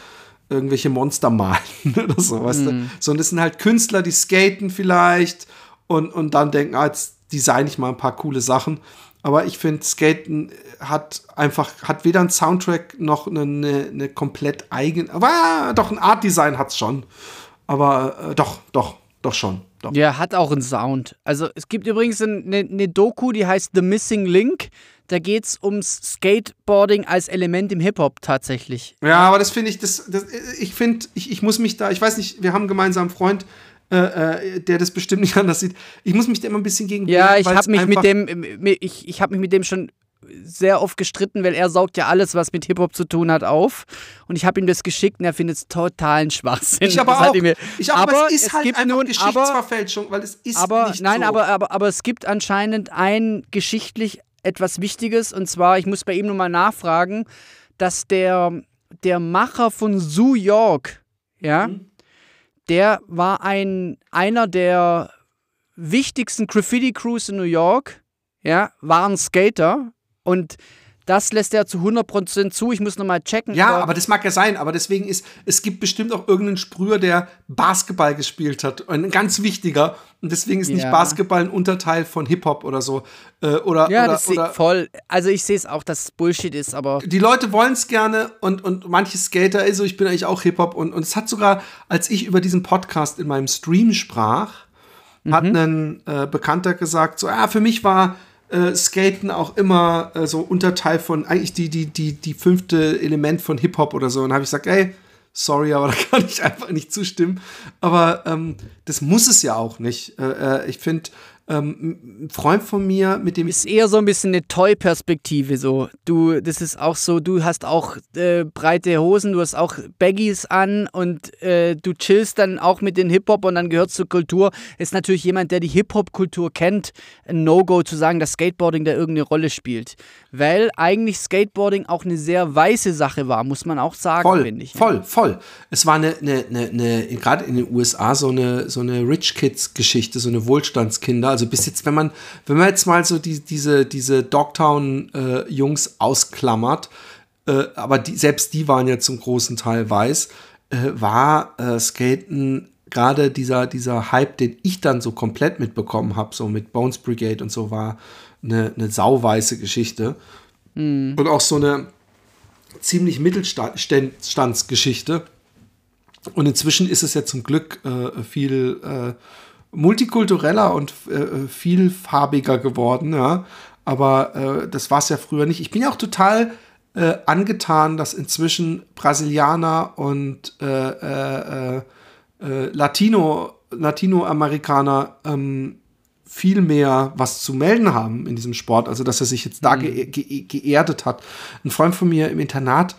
irgendwelche Monster malen oder so, weißt mm. du? Mhm. Sondern es sind halt Künstler, die skaten vielleicht und, und dann denken, ah, jetzt design ich mal ein paar coole Sachen. Aber ich finde, Skaten hat einfach, hat weder ein Soundtrack noch eine, eine, eine komplett eigene, aber ah, doch ein Art Design hat's schon. Aber äh, doch, doch, doch schon. Doch. Ja, hat auch einen Sound. Also es gibt übrigens eine, eine Doku, die heißt The Missing Link. Da geht es ums Skateboarding als Element im Hip-Hop tatsächlich. Ja, aber das finde ich, das, das, ich finde, ich, ich muss mich da, ich weiß nicht, wir haben einen gemeinsamen Freund, äh, äh der das bestimmt nicht anders sieht. Ich muss mich da immer ein bisschen gegen. Ja, ich habe mich mit dem, ich, ich habe mich mit dem schon sehr oft gestritten, weil er saugt ja alles, was mit Hip-Hop zu tun hat, auf. Und ich habe ihm das geschickt und er findet es totalen Schwachsinn. Ich aber auch. Mir, ich auch, aber, aber es ist es halt gibt einfach nun, Geschichtsverfälschung, weil es ist aber, nicht Nein, so. aber, aber, aber es gibt anscheinend ein geschichtlich etwas Wichtiges und zwar, ich muss bei ihm nochmal nachfragen, dass der, der Macher von Zoo York, ja, mhm. der war ein, einer der wichtigsten Graffiti-Crews in New York, ja, war ein Skater und das lässt er zu 100% zu. Ich muss nochmal checken. Ja, aber, aber, das mag ja sein. Aber deswegen ist, es gibt bestimmt auch irgendeinen Sprüher, der Basketball gespielt hat. Ein ganz wichtiger. Und deswegen ist ja. nicht Basketball ein Unterteil von Hip-Hop oder so. Äh, oder, ja, oder, das oder, voll. Also ich sehe es auch, dass es Bullshit ist, aber. Die Leute wollen es gerne und, und manche Skater, also ich bin eigentlich auch Hip-Hop. Und, und es hat sogar, als ich über diesen Podcast in meinem Stream sprach, mhm. hat ein äh, Bekannter gesagt, so, ja, für mich war äh, Skaten auch immer äh, so Unterteil von, eigentlich die, die, die, die fünfte Element von Hip-Hop oder so. Und habe ich gesagt, ey, sorry, aber da kann ich einfach nicht zustimmen. Aber ähm, das muss es ja auch nicht. Äh, äh ich finde, ähm, ein Freund von mir, mit dem ist eher so ein bisschen eine Toy-Perspektive so. Du, das ist auch so, du hast auch äh, breite Hosen, du hast auch Baggies an und äh, du chillst dann auch mit den Hip-Hop und dann gehört zur Kultur. Ist natürlich jemand, der die Hip-Hop-Kultur kennt, ein No-Go zu sagen, dass Skateboarding da irgendeine Rolle spielt. Weil eigentlich Skateboarding auch eine sehr weiße Sache war, muss man auch sagen, finde ich. Voll, voll. Es war eine, eine, eine, eine gerade in den USA so eine, so eine Rich Kids-Geschichte, so eine Wohlstandskinder also bis jetzt, wenn man, wenn man jetzt mal so die, diese, diese Dogtown-Jungs äh, ausklammert, äh, aber die, selbst die waren ja zum großen Teil weiß, äh, war äh, Skaten gerade dieser, dieser Hype, den ich dann so komplett mitbekommen habe, so mit Bones Brigade und so, war eine, eine sauweiße Geschichte. Mhm. Und auch so eine ziemlich Mittelstandsgeschichte. Und inzwischen ist es ja zum Glück äh, viel äh, multikultureller und äh, vielfarbiger geworden, ja. Aber äh, das war es ja früher nicht. Ich bin ja auch total äh, angetan, dass inzwischen Brasilianer und äh, Latino, Latinoamerikaner ähm, viel mehr was zu melden haben in diesem Sport. Also, dass er sich jetzt da mhm. ge ge geerdet hat. Ein Freund von mir im Internat,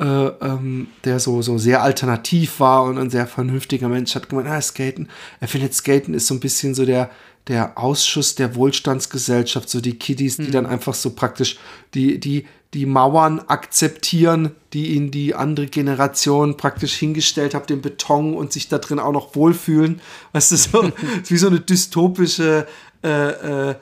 äh, ähm, der so, so sehr alternativ war und ein sehr vernünftiger Mensch, hat gemeint, ah, Skaten. Er findet, Skaten ist so ein bisschen so der, der Ausschuss der Wohlstandsgesellschaft, so die Kiddies, die mhm. dann einfach so praktisch die, die, die Mauern akzeptieren, die ihnen die andere Generation praktisch hingestellt hat, den Beton und sich da drin auch noch wohlfühlen. Weißt du, so wie so eine dystopische äh, äh, äh,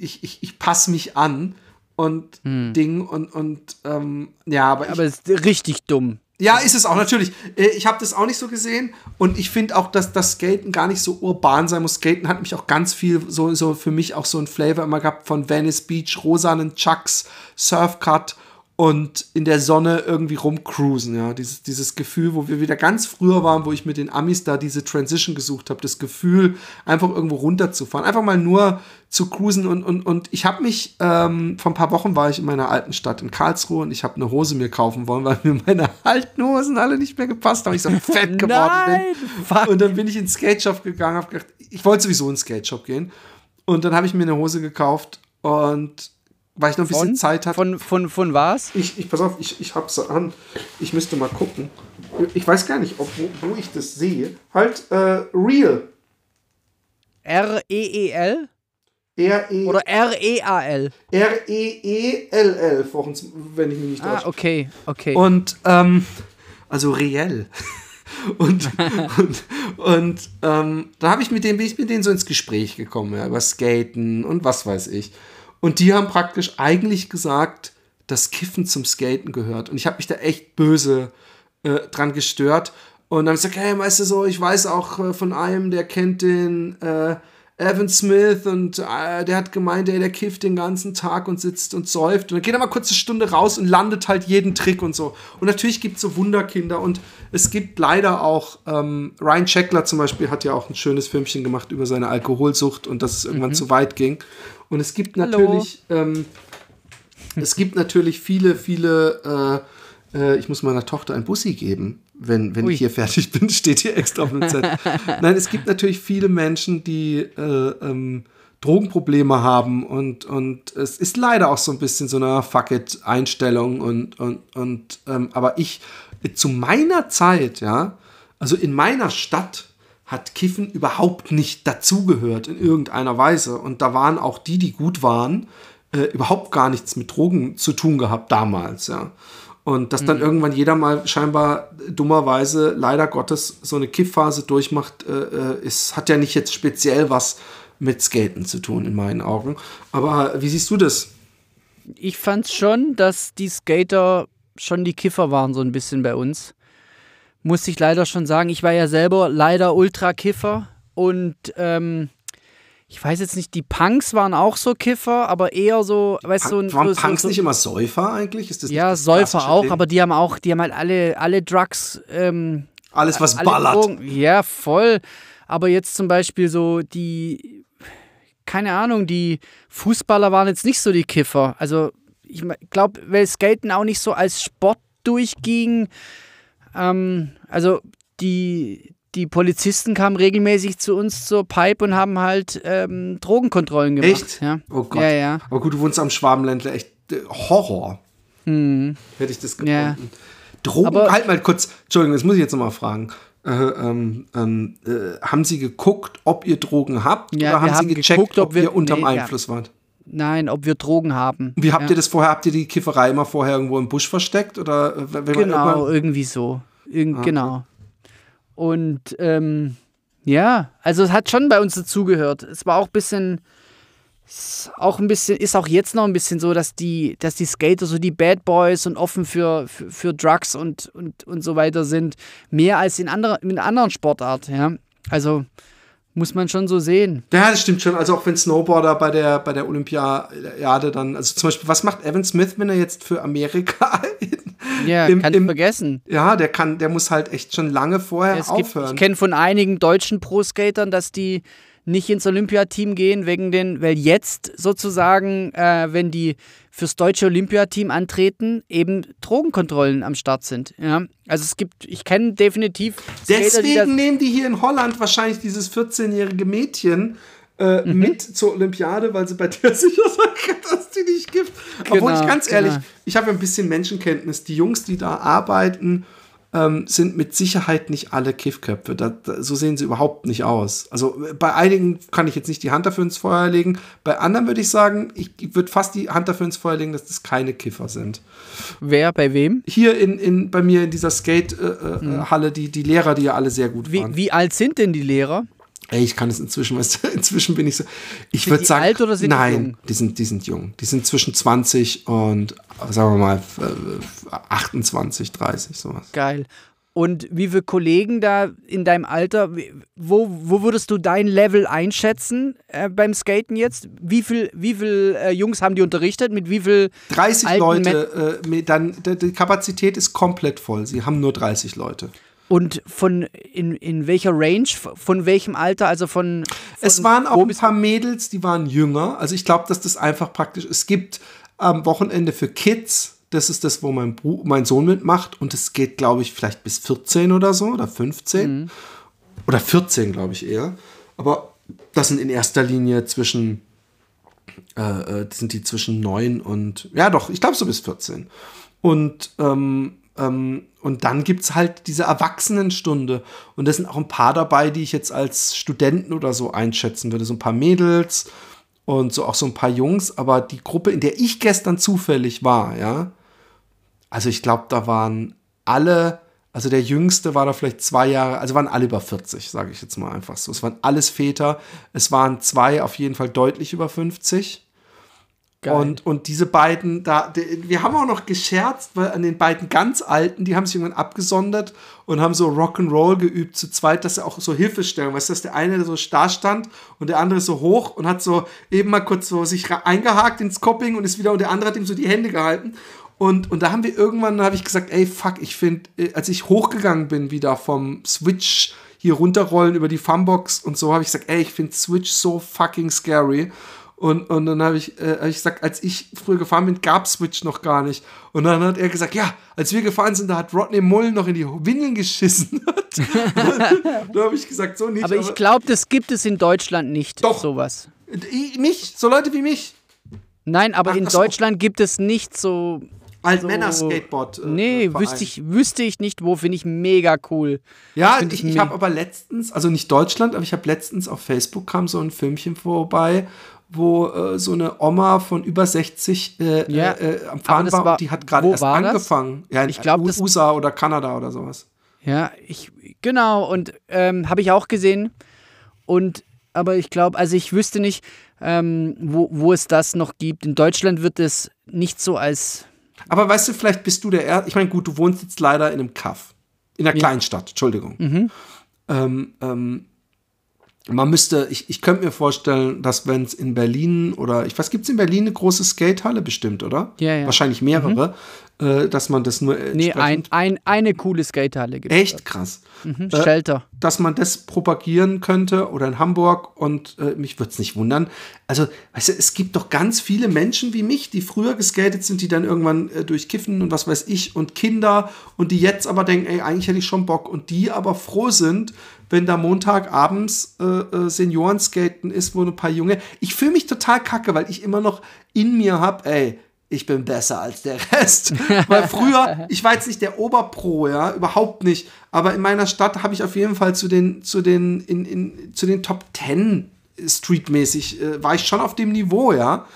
ich, ich, ich passe mich an und hm. Ding und, und ähm, ja, aber. Aber es ist richtig dumm. Ja, ist es auch natürlich. Äh, ich habe das auch nicht so gesehen und ich finde auch, dass das Skaten gar nicht so urban sein muss. Skaten hat mich auch ganz viel so, so für mich auch so ein Flavor immer gehabt von Venice Beach, rosanen Chucks, Surfcut und in der Sonne irgendwie rumcruisen, ja. Dieses, dieses Gefühl, wo wir wieder ganz früher waren, wo ich mit den Amis da diese Transition gesucht habe, das Gefühl, einfach irgendwo runterzufahren, einfach mal nur zu cruisen und, und, und ich habe mich, ähm, vor ein paar Wochen war ich in meiner alten Stadt in Karlsruhe und ich habe eine Hose mir kaufen wollen, weil mir meine alten Hosen alle nicht mehr gepasst haben, ich so fett geworden Nein, bin. Fuck. Und dann bin ich in den Skate Shop gegangen, habe gedacht, ich wollte sowieso in den Skate Shop gehen und dann habe ich mir eine Hose gekauft und weil ich noch ein bisschen von, Zeit hatte. Von, von, von was? Ich, ich, pass auf, ich, ich hab's an. Ich müsste mal gucken. Ich weiß gar nicht, ob, wo, wo ich das sehe. Halt, äh, Real. R-E-E-L? R-E. Oder R-E-A-L. R-E-E-L-L, wenn ich mich nicht täusche. Ah, okay, okay. Und, ähm, also reell. und, und, und ähm, da habe ich mit denen, bin ich mit denen so ins Gespräch gekommen, ja, über Skaten und was weiß ich. Und die haben praktisch eigentlich gesagt, dass Kiffen zum Skaten gehört. Und ich habe mich da echt böse äh, dran gestört. Und dann habe ich gesagt, hey, weißt du so, ich weiß auch äh, von einem, der kennt den äh, Evan Smith und äh, der hat gemeint, ey, der kifft den ganzen Tag und sitzt und säuft. Und dann geht er mal kurz eine Stunde raus und landet halt jeden Trick und so. Und natürlich gibt es so Wunderkinder und es gibt leider auch, ähm, Ryan Checkler zum Beispiel hat ja auch ein schönes Filmchen gemacht über seine Alkoholsucht und dass es irgendwann mhm. zu weit ging. Und es gibt natürlich, ähm, es gibt natürlich viele, viele, äh, äh, ich muss meiner Tochter ein Bussi geben, wenn, wenn ich hier fertig bin, steht hier extra auf dem Zettel. Nein, es gibt natürlich viele Menschen, die äh, ähm, Drogenprobleme haben und, und es ist leider auch so ein bisschen so eine Fuck it Einstellung und, und, und ähm, aber ich zu meiner Zeit, ja, also in meiner Stadt, hat Kiffen überhaupt nicht dazugehört in irgendeiner Weise. Und da waren auch die, die gut waren, äh, überhaupt gar nichts mit Drogen zu tun gehabt damals, ja. Und dass dann mhm. irgendwann jeder mal scheinbar dummerweise, leider Gottes, so eine Kiffphase durchmacht, äh, äh, ist, hat ja nicht jetzt speziell was mit Skaten zu tun, in meinen Augen. Aber wie siehst du das? Ich fand schon, dass die Skater schon die Kiffer waren, so ein bisschen bei uns muss ich leider schon sagen. Ich war ja selber leider Ultra-Kiffer und ähm, ich weiß jetzt nicht, die Punks waren auch so Kiffer, aber eher so, weißt du, so, waren so, Punks so, nicht immer Säufer eigentlich? Ist das ja, Säufer auch, Ding? aber die haben auch, die haben halt alle, alle Drugs. Ähm, Alles, was alle ballert. Drogen. Ja, voll. Aber jetzt zum Beispiel so die, keine Ahnung, die Fußballer waren jetzt nicht so die Kiffer. Also ich glaube, weil Skaten auch nicht so als Sport durchging, ähm, also die, die Polizisten kamen regelmäßig zu uns zur Pipe und haben halt ähm, Drogenkontrollen gemacht. Echt? Ja. Oh Gott. Ja, ja. Aber gut, du wohnst am Schwabenländler, echt äh, Horror. Hm. Hätte ich das gefunden. Ja. Drogen, Aber, halt mal kurz, Entschuldigung, das muss ich jetzt nochmal fragen. Äh, ähm, ähm, äh, haben Sie geguckt, ob ihr Drogen habt? Ja, oder haben, haben Sie gecheckt, geguckt, ob, ob ihr unterm nee, Einfluss ja. wart? Nein, ob wir Drogen haben. Wie habt ja. ihr das vorher? Habt ihr die Kifferei immer vorher irgendwo im Busch versteckt? Oder äh, genau, irgendwie so. Irgend, ah, genau. Und ähm, ja, also es hat schon bei uns dazugehört. Es war auch ein bisschen, auch ein bisschen, ist auch jetzt noch ein bisschen so, dass die, dass die Skater so die Bad Boys und offen für, für, für Drugs und, und, und so weiter sind. Mehr als in, andere, in anderen Sportarten, ja. Also muss man schon so sehen. Ja, das stimmt schon. Also auch wenn Snowboarder bei der, bei der Olympiade dann, also zum Beispiel, was macht Evan Smith, wenn er jetzt für Amerika Ja, im, kann im, vergessen. Ja, der kann, der muss halt echt schon lange vorher es aufhören. Gibt, ich kenne von einigen deutschen Pro-Skatern, dass die nicht ins Olympiateam gehen, wegen den, weil jetzt sozusagen, äh, wenn die fürs deutsche Olympiateam antreten, eben Drogenkontrollen am Start sind. Ja? Also es gibt, ich kenne definitiv. Skater, Deswegen die nehmen die hier in Holland wahrscheinlich dieses 14-jährige Mädchen. Äh, mhm. mit zur Olympiade, weil sie bei dir sicher sein dass die nicht gibt. Genau, Obwohl ich ganz ehrlich, genau. ich habe ein bisschen Menschenkenntnis. Die Jungs, die da arbeiten, ähm, sind mit Sicherheit nicht alle Kiffköpfe. Da, da, so sehen sie überhaupt nicht aus. Also bei einigen kann ich jetzt nicht die Hand dafür ins Feuer legen. Bei anderen würde ich sagen, ich, ich würde fast die Hand dafür ins Feuer legen, dass das keine Kiffer sind. Wer, bei wem? Hier in, in, bei mir in dieser Skate-Halle, äh, äh, mhm. die, die Lehrer, die ja alle sehr gut wie, waren. Wie alt sind denn die Lehrer? Ey, ich kann es inzwischen, weißt du, inzwischen bin ich so. Ich würde sagen. Alt oder sind nein, die jung? Die sind, die sind jung. Die sind zwischen 20 und, sagen wir mal, 28, 30, sowas. Geil. Und wie viele Kollegen da in deinem Alter, wo, wo würdest du dein Level einschätzen äh, beim Skaten jetzt? Wie viele wie viel, äh, Jungs haben die unterrichtet? Mit wie viel 30 Leute. Äh, dann, die Kapazität ist komplett voll. Sie haben nur 30 Leute. Und von in, in welcher Range, von welchem Alter, also von, von Es waren auch ein paar Mädels, die waren jünger. Also ich glaube, dass das einfach praktisch. Es gibt am Wochenende für Kids das ist das, wo mein, Bru mein Sohn mitmacht. Und es geht, glaube ich, vielleicht bis 14 oder so oder 15. Mhm. Oder 14, glaube ich eher. Aber das sind in erster Linie zwischen, äh, äh sind die zwischen 9 und, ja doch, ich glaube so bis 14. Und, ähm, ähm, und dann gibt es halt diese Erwachsenenstunde. Und da sind auch ein paar dabei, die ich jetzt als Studenten oder so einschätzen würde. So ein paar Mädels und so auch so ein paar Jungs, aber die Gruppe, in der ich gestern zufällig war, ja, also ich glaube, da waren alle, also der Jüngste war da vielleicht zwei Jahre, also waren alle über 40, sage ich jetzt mal einfach so. Es waren alles Väter, es waren zwei auf jeden Fall deutlich über 50. Und, und diese beiden, da, wir haben auch noch gescherzt, weil an den beiden ganz Alten, die haben sich irgendwann abgesondert und haben so Rock'n'Roll geübt zu zweit, dass sie auch so Hilfestellung, weißt du, dass der eine so starr stand und der andere so hoch und hat so eben mal kurz so sich eingehakt ins Copping und ist wieder und der andere hat ihm so die Hände gehalten. Und, und da haben wir irgendwann, habe ich gesagt, ey, fuck, ich finde, äh, als ich hochgegangen bin wieder vom Switch hier runterrollen über die Funbox und so, habe ich gesagt, ey, ich finde Switch so fucking scary. Und, und dann habe ich, äh, hab ich gesagt, als ich früher gefahren bin, gab Switch noch gar nicht. Und dann hat er gesagt, ja, als wir gefahren sind, da hat Rodney Mullen noch in die Windeln geschissen. da habe ich gesagt, so nicht. Aber ich glaube, das gibt es in Deutschland nicht, doch, sowas. Mich, so Leute wie mich. Nein, aber Ach, in Deutschland gibt es nicht so. Als so, Männer-Skateboard. Äh, nee, wüsste ich, wüsste ich nicht, wo, finde ich mega cool. Ja, ich, ich habe aber letztens, also nicht Deutschland, aber ich habe letztens auf Facebook kam so ein Filmchen vorbei, wo äh, so eine Oma von über 60 äh, ja, äh, am Fahren war, war die hat gerade erst angefangen. Das? Ja, in ich glaub, USA oder Kanada oder sowas. Ja, ich genau und ähm, habe ich auch gesehen und aber ich glaube, also ich wüsste nicht, ähm, wo, wo es das noch gibt. In Deutschland wird es nicht so als. Aber weißt du, vielleicht bist du der Erste. Ich meine, gut, du wohnst jetzt leider in einem Kaff. In einer ja. Kleinstadt, Entschuldigung. Mhm. Ähm, ähm, man müsste, ich, ich könnte mir vorstellen, dass wenn es in Berlin oder ich weiß, gibt es in Berlin eine große Skatehalle bestimmt, oder? Ja, ja. Wahrscheinlich mehrere, mhm. äh, dass man das nur. Nee, ein, ein, eine coole Skatehalle gibt es. Echt krass. Mhm, äh, Shelter. Dass man das propagieren könnte oder in Hamburg und äh, mich würde es nicht wundern. Also, weißt du, es gibt doch ganz viele Menschen wie mich, die früher geskatet sind, die dann irgendwann äh, durch Kiffen und was weiß ich und Kinder und die jetzt aber denken, ey, eigentlich hätte ich schon Bock und die aber froh sind, wenn da Montagabends äh, äh, Seniorenskaten ist, wo ein paar Junge. Ich fühle mich total kacke, weil ich immer noch in mir habe, ey, ich bin besser als der Rest. Weil früher, ich war jetzt nicht der Oberpro, ja, überhaupt nicht. Aber in meiner Stadt habe ich auf jeden Fall zu den, zu den, in, in, zu den Top Ten streetmäßig, äh, war ich schon auf dem Niveau, ja.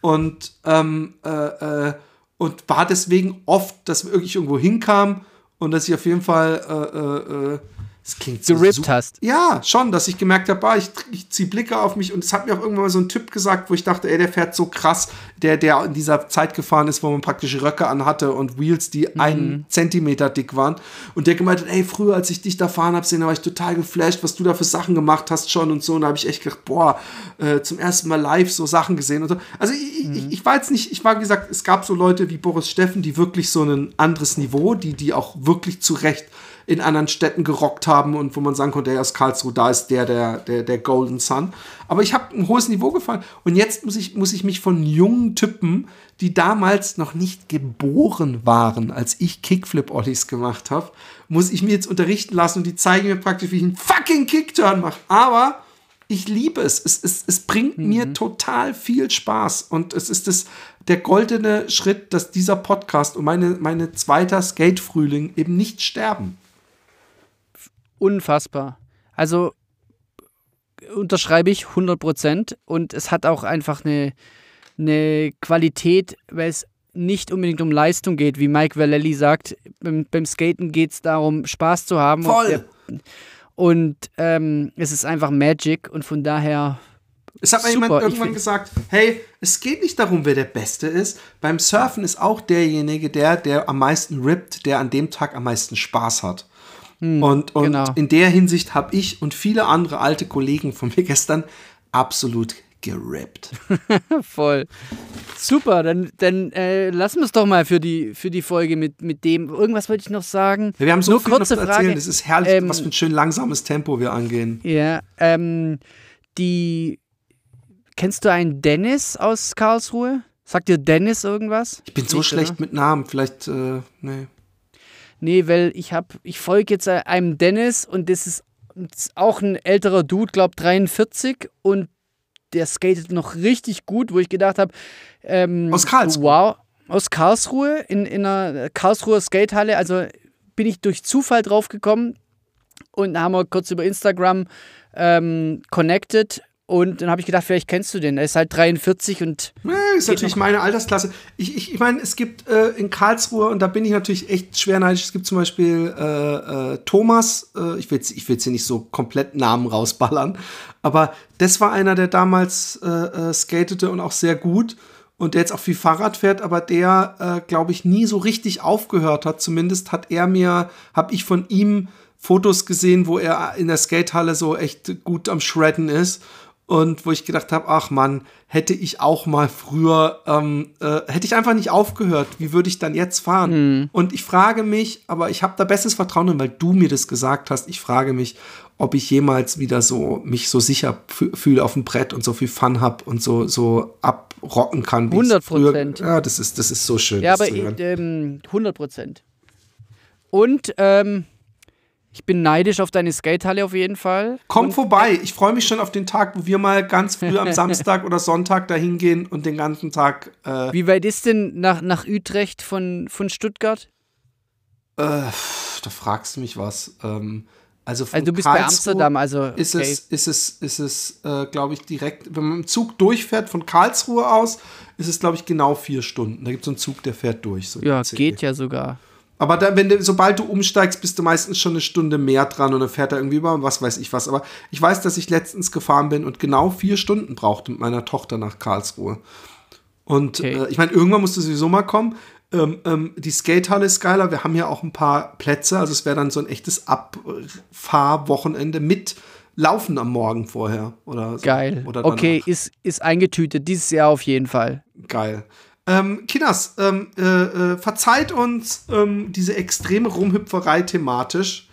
Und, ähm, äh, äh, und war deswegen oft, dass wir wirklich irgendwo hinkam und dass ich auf jeden Fall, äh, äh, äh das klingt so gerippt hast. Ja, schon, dass ich gemerkt habe, ah, ich, ich ziehe Blicke auf mich und es hat mir auch irgendwann mal so ein Typ gesagt, wo ich dachte, ey, der fährt so krass, der, der in dieser Zeit gefahren ist, wo man praktisch Röcke anhatte und Wheels, die mhm. einen Zentimeter dick waren. Und der gemeint hat, ey, früher, als ich dich da fahren habe sehen, da war ich total geflasht, was du da für Sachen gemacht hast schon und so. Und da habe ich echt gedacht, boah, äh, zum ersten Mal live so Sachen gesehen und so. Also ich, mhm. ich, ich war jetzt nicht, ich war, wie gesagt, es gab so Leute wie Boris Steffen, die wirklich so ein anderes Niveau, die, die auch wirklich zu Recht in anderen Städten gerockt haben und wo man sagen konnte, er ist Karlsruhe, da ist der, der, der, der Golden Sun. Aber ich habe ein hohes Niveau gefallen. Und jetzt muss ich, muss ich mich von jungen Typen, die damals noch nicht geboren waren, als ich Kickflip-Ollies gemacht habe, muss ich mir jetzt unterrichten lassen und die zeigen mir praktisch, wie ich einen fucking Kickturn mache. Aber ich liebe es. Es, es, es bringt mhm. mir total viel Spaß. Und es ist das, der goldene Schritt, dass dieser Podcast und meine, meine zweiter Skate-Frühling eben nicht sterben unfassbar. Also unterschreibe ich 100 Prozent und es hat auch einfach eine, eine Qualität, weil es nicht unbedingt um Leistung geht, wie Mike Vallely sagt. Beim, beim Skaten geht es darum, Spaß zu haben. Voll. Und, und ähm, es ist einfach Magic und von daher. Es hat mal jemand irgendwann gesagt, hey, es geht nicht darum, wer der Beste ist. Beim Surfen ist auch derjenige, der, der am meisten rippt, der an dem Tag am meisten Spaß hat. Hm, und und genau. in der Hinsicht habe ich und viele andere alte Kollegen von mir gestern absolut gerappt. Voll. Super, dann, dann äh, lassen wir es doch mal für die, für die Folge mit, mit dem. Irgendwas wollte ich noch sagen. Ja, wir haben so Nur viel kurze noch zu erzählen. Es ist herrlich, ähm, was für ein schön langsames Tempo wir angehen. Ja, ähm, die. Kennst du einen Dennis aus Karlsruhe? Sagt dir Dennis irgendwas? Ich bin so Nicht, schlecht oder? mit Namen. Vielleicht, äh, nee. Nee, weil ich habe, ich folge jetzt einem Dennis und das ist auch ein älterer Dude, glaub 43 und der skatet noch richtig gut, wo ich gedacht habe, ähm, aus Karlsruhe. Wow, aus Karlsruhe in, in einer Karlsruher Skatehalle. Also bin ich durch Zufall drauf gekommen und haben wir kurz über Instagram ähm, connected und dann habe ich gedacht, vielleicht kennst du den. Er ist halt 43 und. Ja, ist natürlich meine Altersklasse. Ich, ich, ich meine, es gibt äh, in Karlsruhe, und da bin ich natürlich echt schwer neidisch, es gibt zum Beispiel äh, äh, Thomas, äh, ich will jetzt ich hier nicht so komplett Namen rausballern, aber das war einer, der damals äh, äh, skatete und auch sehr gut und der jetzt auch viel Fahrrad fährt, aber der, glaube ich, nie so richtig aufgehört hat. Zumindest hat er mir, habe ich von ihm Fotos gesehen, wo er in der Skatehalle so echt gut am Shredden ist und wo ich gedacht habe, ach Mann, hätte ich auch mal früher, ähm, äh, hätte ich einfach nicht aufgehört, wie würde ich dann jetzt fahren? Mhm. Und ich frage mich, aber ich habe da bestes Vertrauen, weil du mir das gesagt hast, ich frage mich, ob ich jemals wieder so mich so sicher fühle auf dem Brett und so viel Fun habe und so so abrocken kann. 100 Prozent. Ja, das ist das ist so schön. Ja, aber ähm, 100 Prozent. Und ähm, ich bin neidisch auf deine Skatehalle auf jeden Fall. Komm und vorbei. Ich freue mich schon auf den Tag, wo wir mal ganz früh am Samstag oder Sonntag dahin gehen und den ganzen Tag. Äh Wie weit ist denn nach, nach Utrecht von, von Stuttgart? Äh, da fragst du mich was. Ähm, also, also, du bist Karlsruhe bei Amsterdam, also ist okay. es, ist es, ist es, äh, glaube ich, direkt, wenn man im Zug durchfährt von Karlsruhe aus, ist es, glaube ich, genau vier Stunden. Da gibt es einen Zug, der fährt durch. So ja, geht ja sogar. Aber da, wenn du, sobald du umsteigst, bist du meistens schon eine Stunde mehr dran und dann fährt er irgendwie über was weiß ich was. Aber ich weiß, dass ich letztens gefahren bin und genau vier Stunden brauchte mit meiner Tochter nach Karlsruhe. Und okay. äh, ich meine, irgendwann musst du sowieso mal kommen. Ähm, ähm, die Skatehalle ist geiler. Wir haben hier auch ein paar Plätze. Also es wäre dann so ein echtes Abfahrwochenende mit Laufen am Morgen vorher. Oder so. Geil. Oder okay, ist, ist eingetütet. Dieses Jahr auf jeden Fall. Geil. Ähm, Kinas, ähm, äh, äh, verzeiht uns ähm, diese extreme Rumhüpferei thematisch.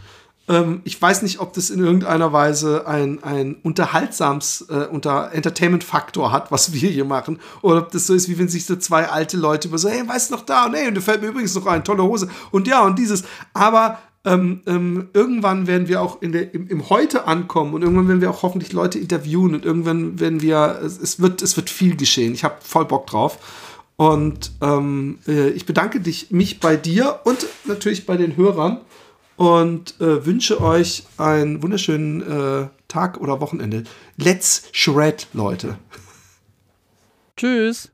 Ähm, ich weiß nicht, ob das in irgendeiner Weise ein, ein unterhaltsams äh, unter Entertainment-Faktor hat, was wir hier machen. Oder ob das so ist, wie wenn sich so zwei alte Leute über so, hey, weißt du noch da? Und hey, und da fällt mir übrigens noch ein, tolle Hose. Und ja, und dieses. Aber ähm, ähm, irgendwann werden wir auch der, im, im, Heute ankommen und irgendwann werden wir auch hoffentlich Leute interviewen und irgendwann werden wir, es, es wird, es wird viel geschehen. Ich habe voll Bock drauf. Und ähm, äh, ich bedanke dich, mich bei dir und natürlich bei den Hörern und äh, wünsche euch einen wunderschönen äh, Tag oder Wochenende. Let's shred, Leute. Tschüss.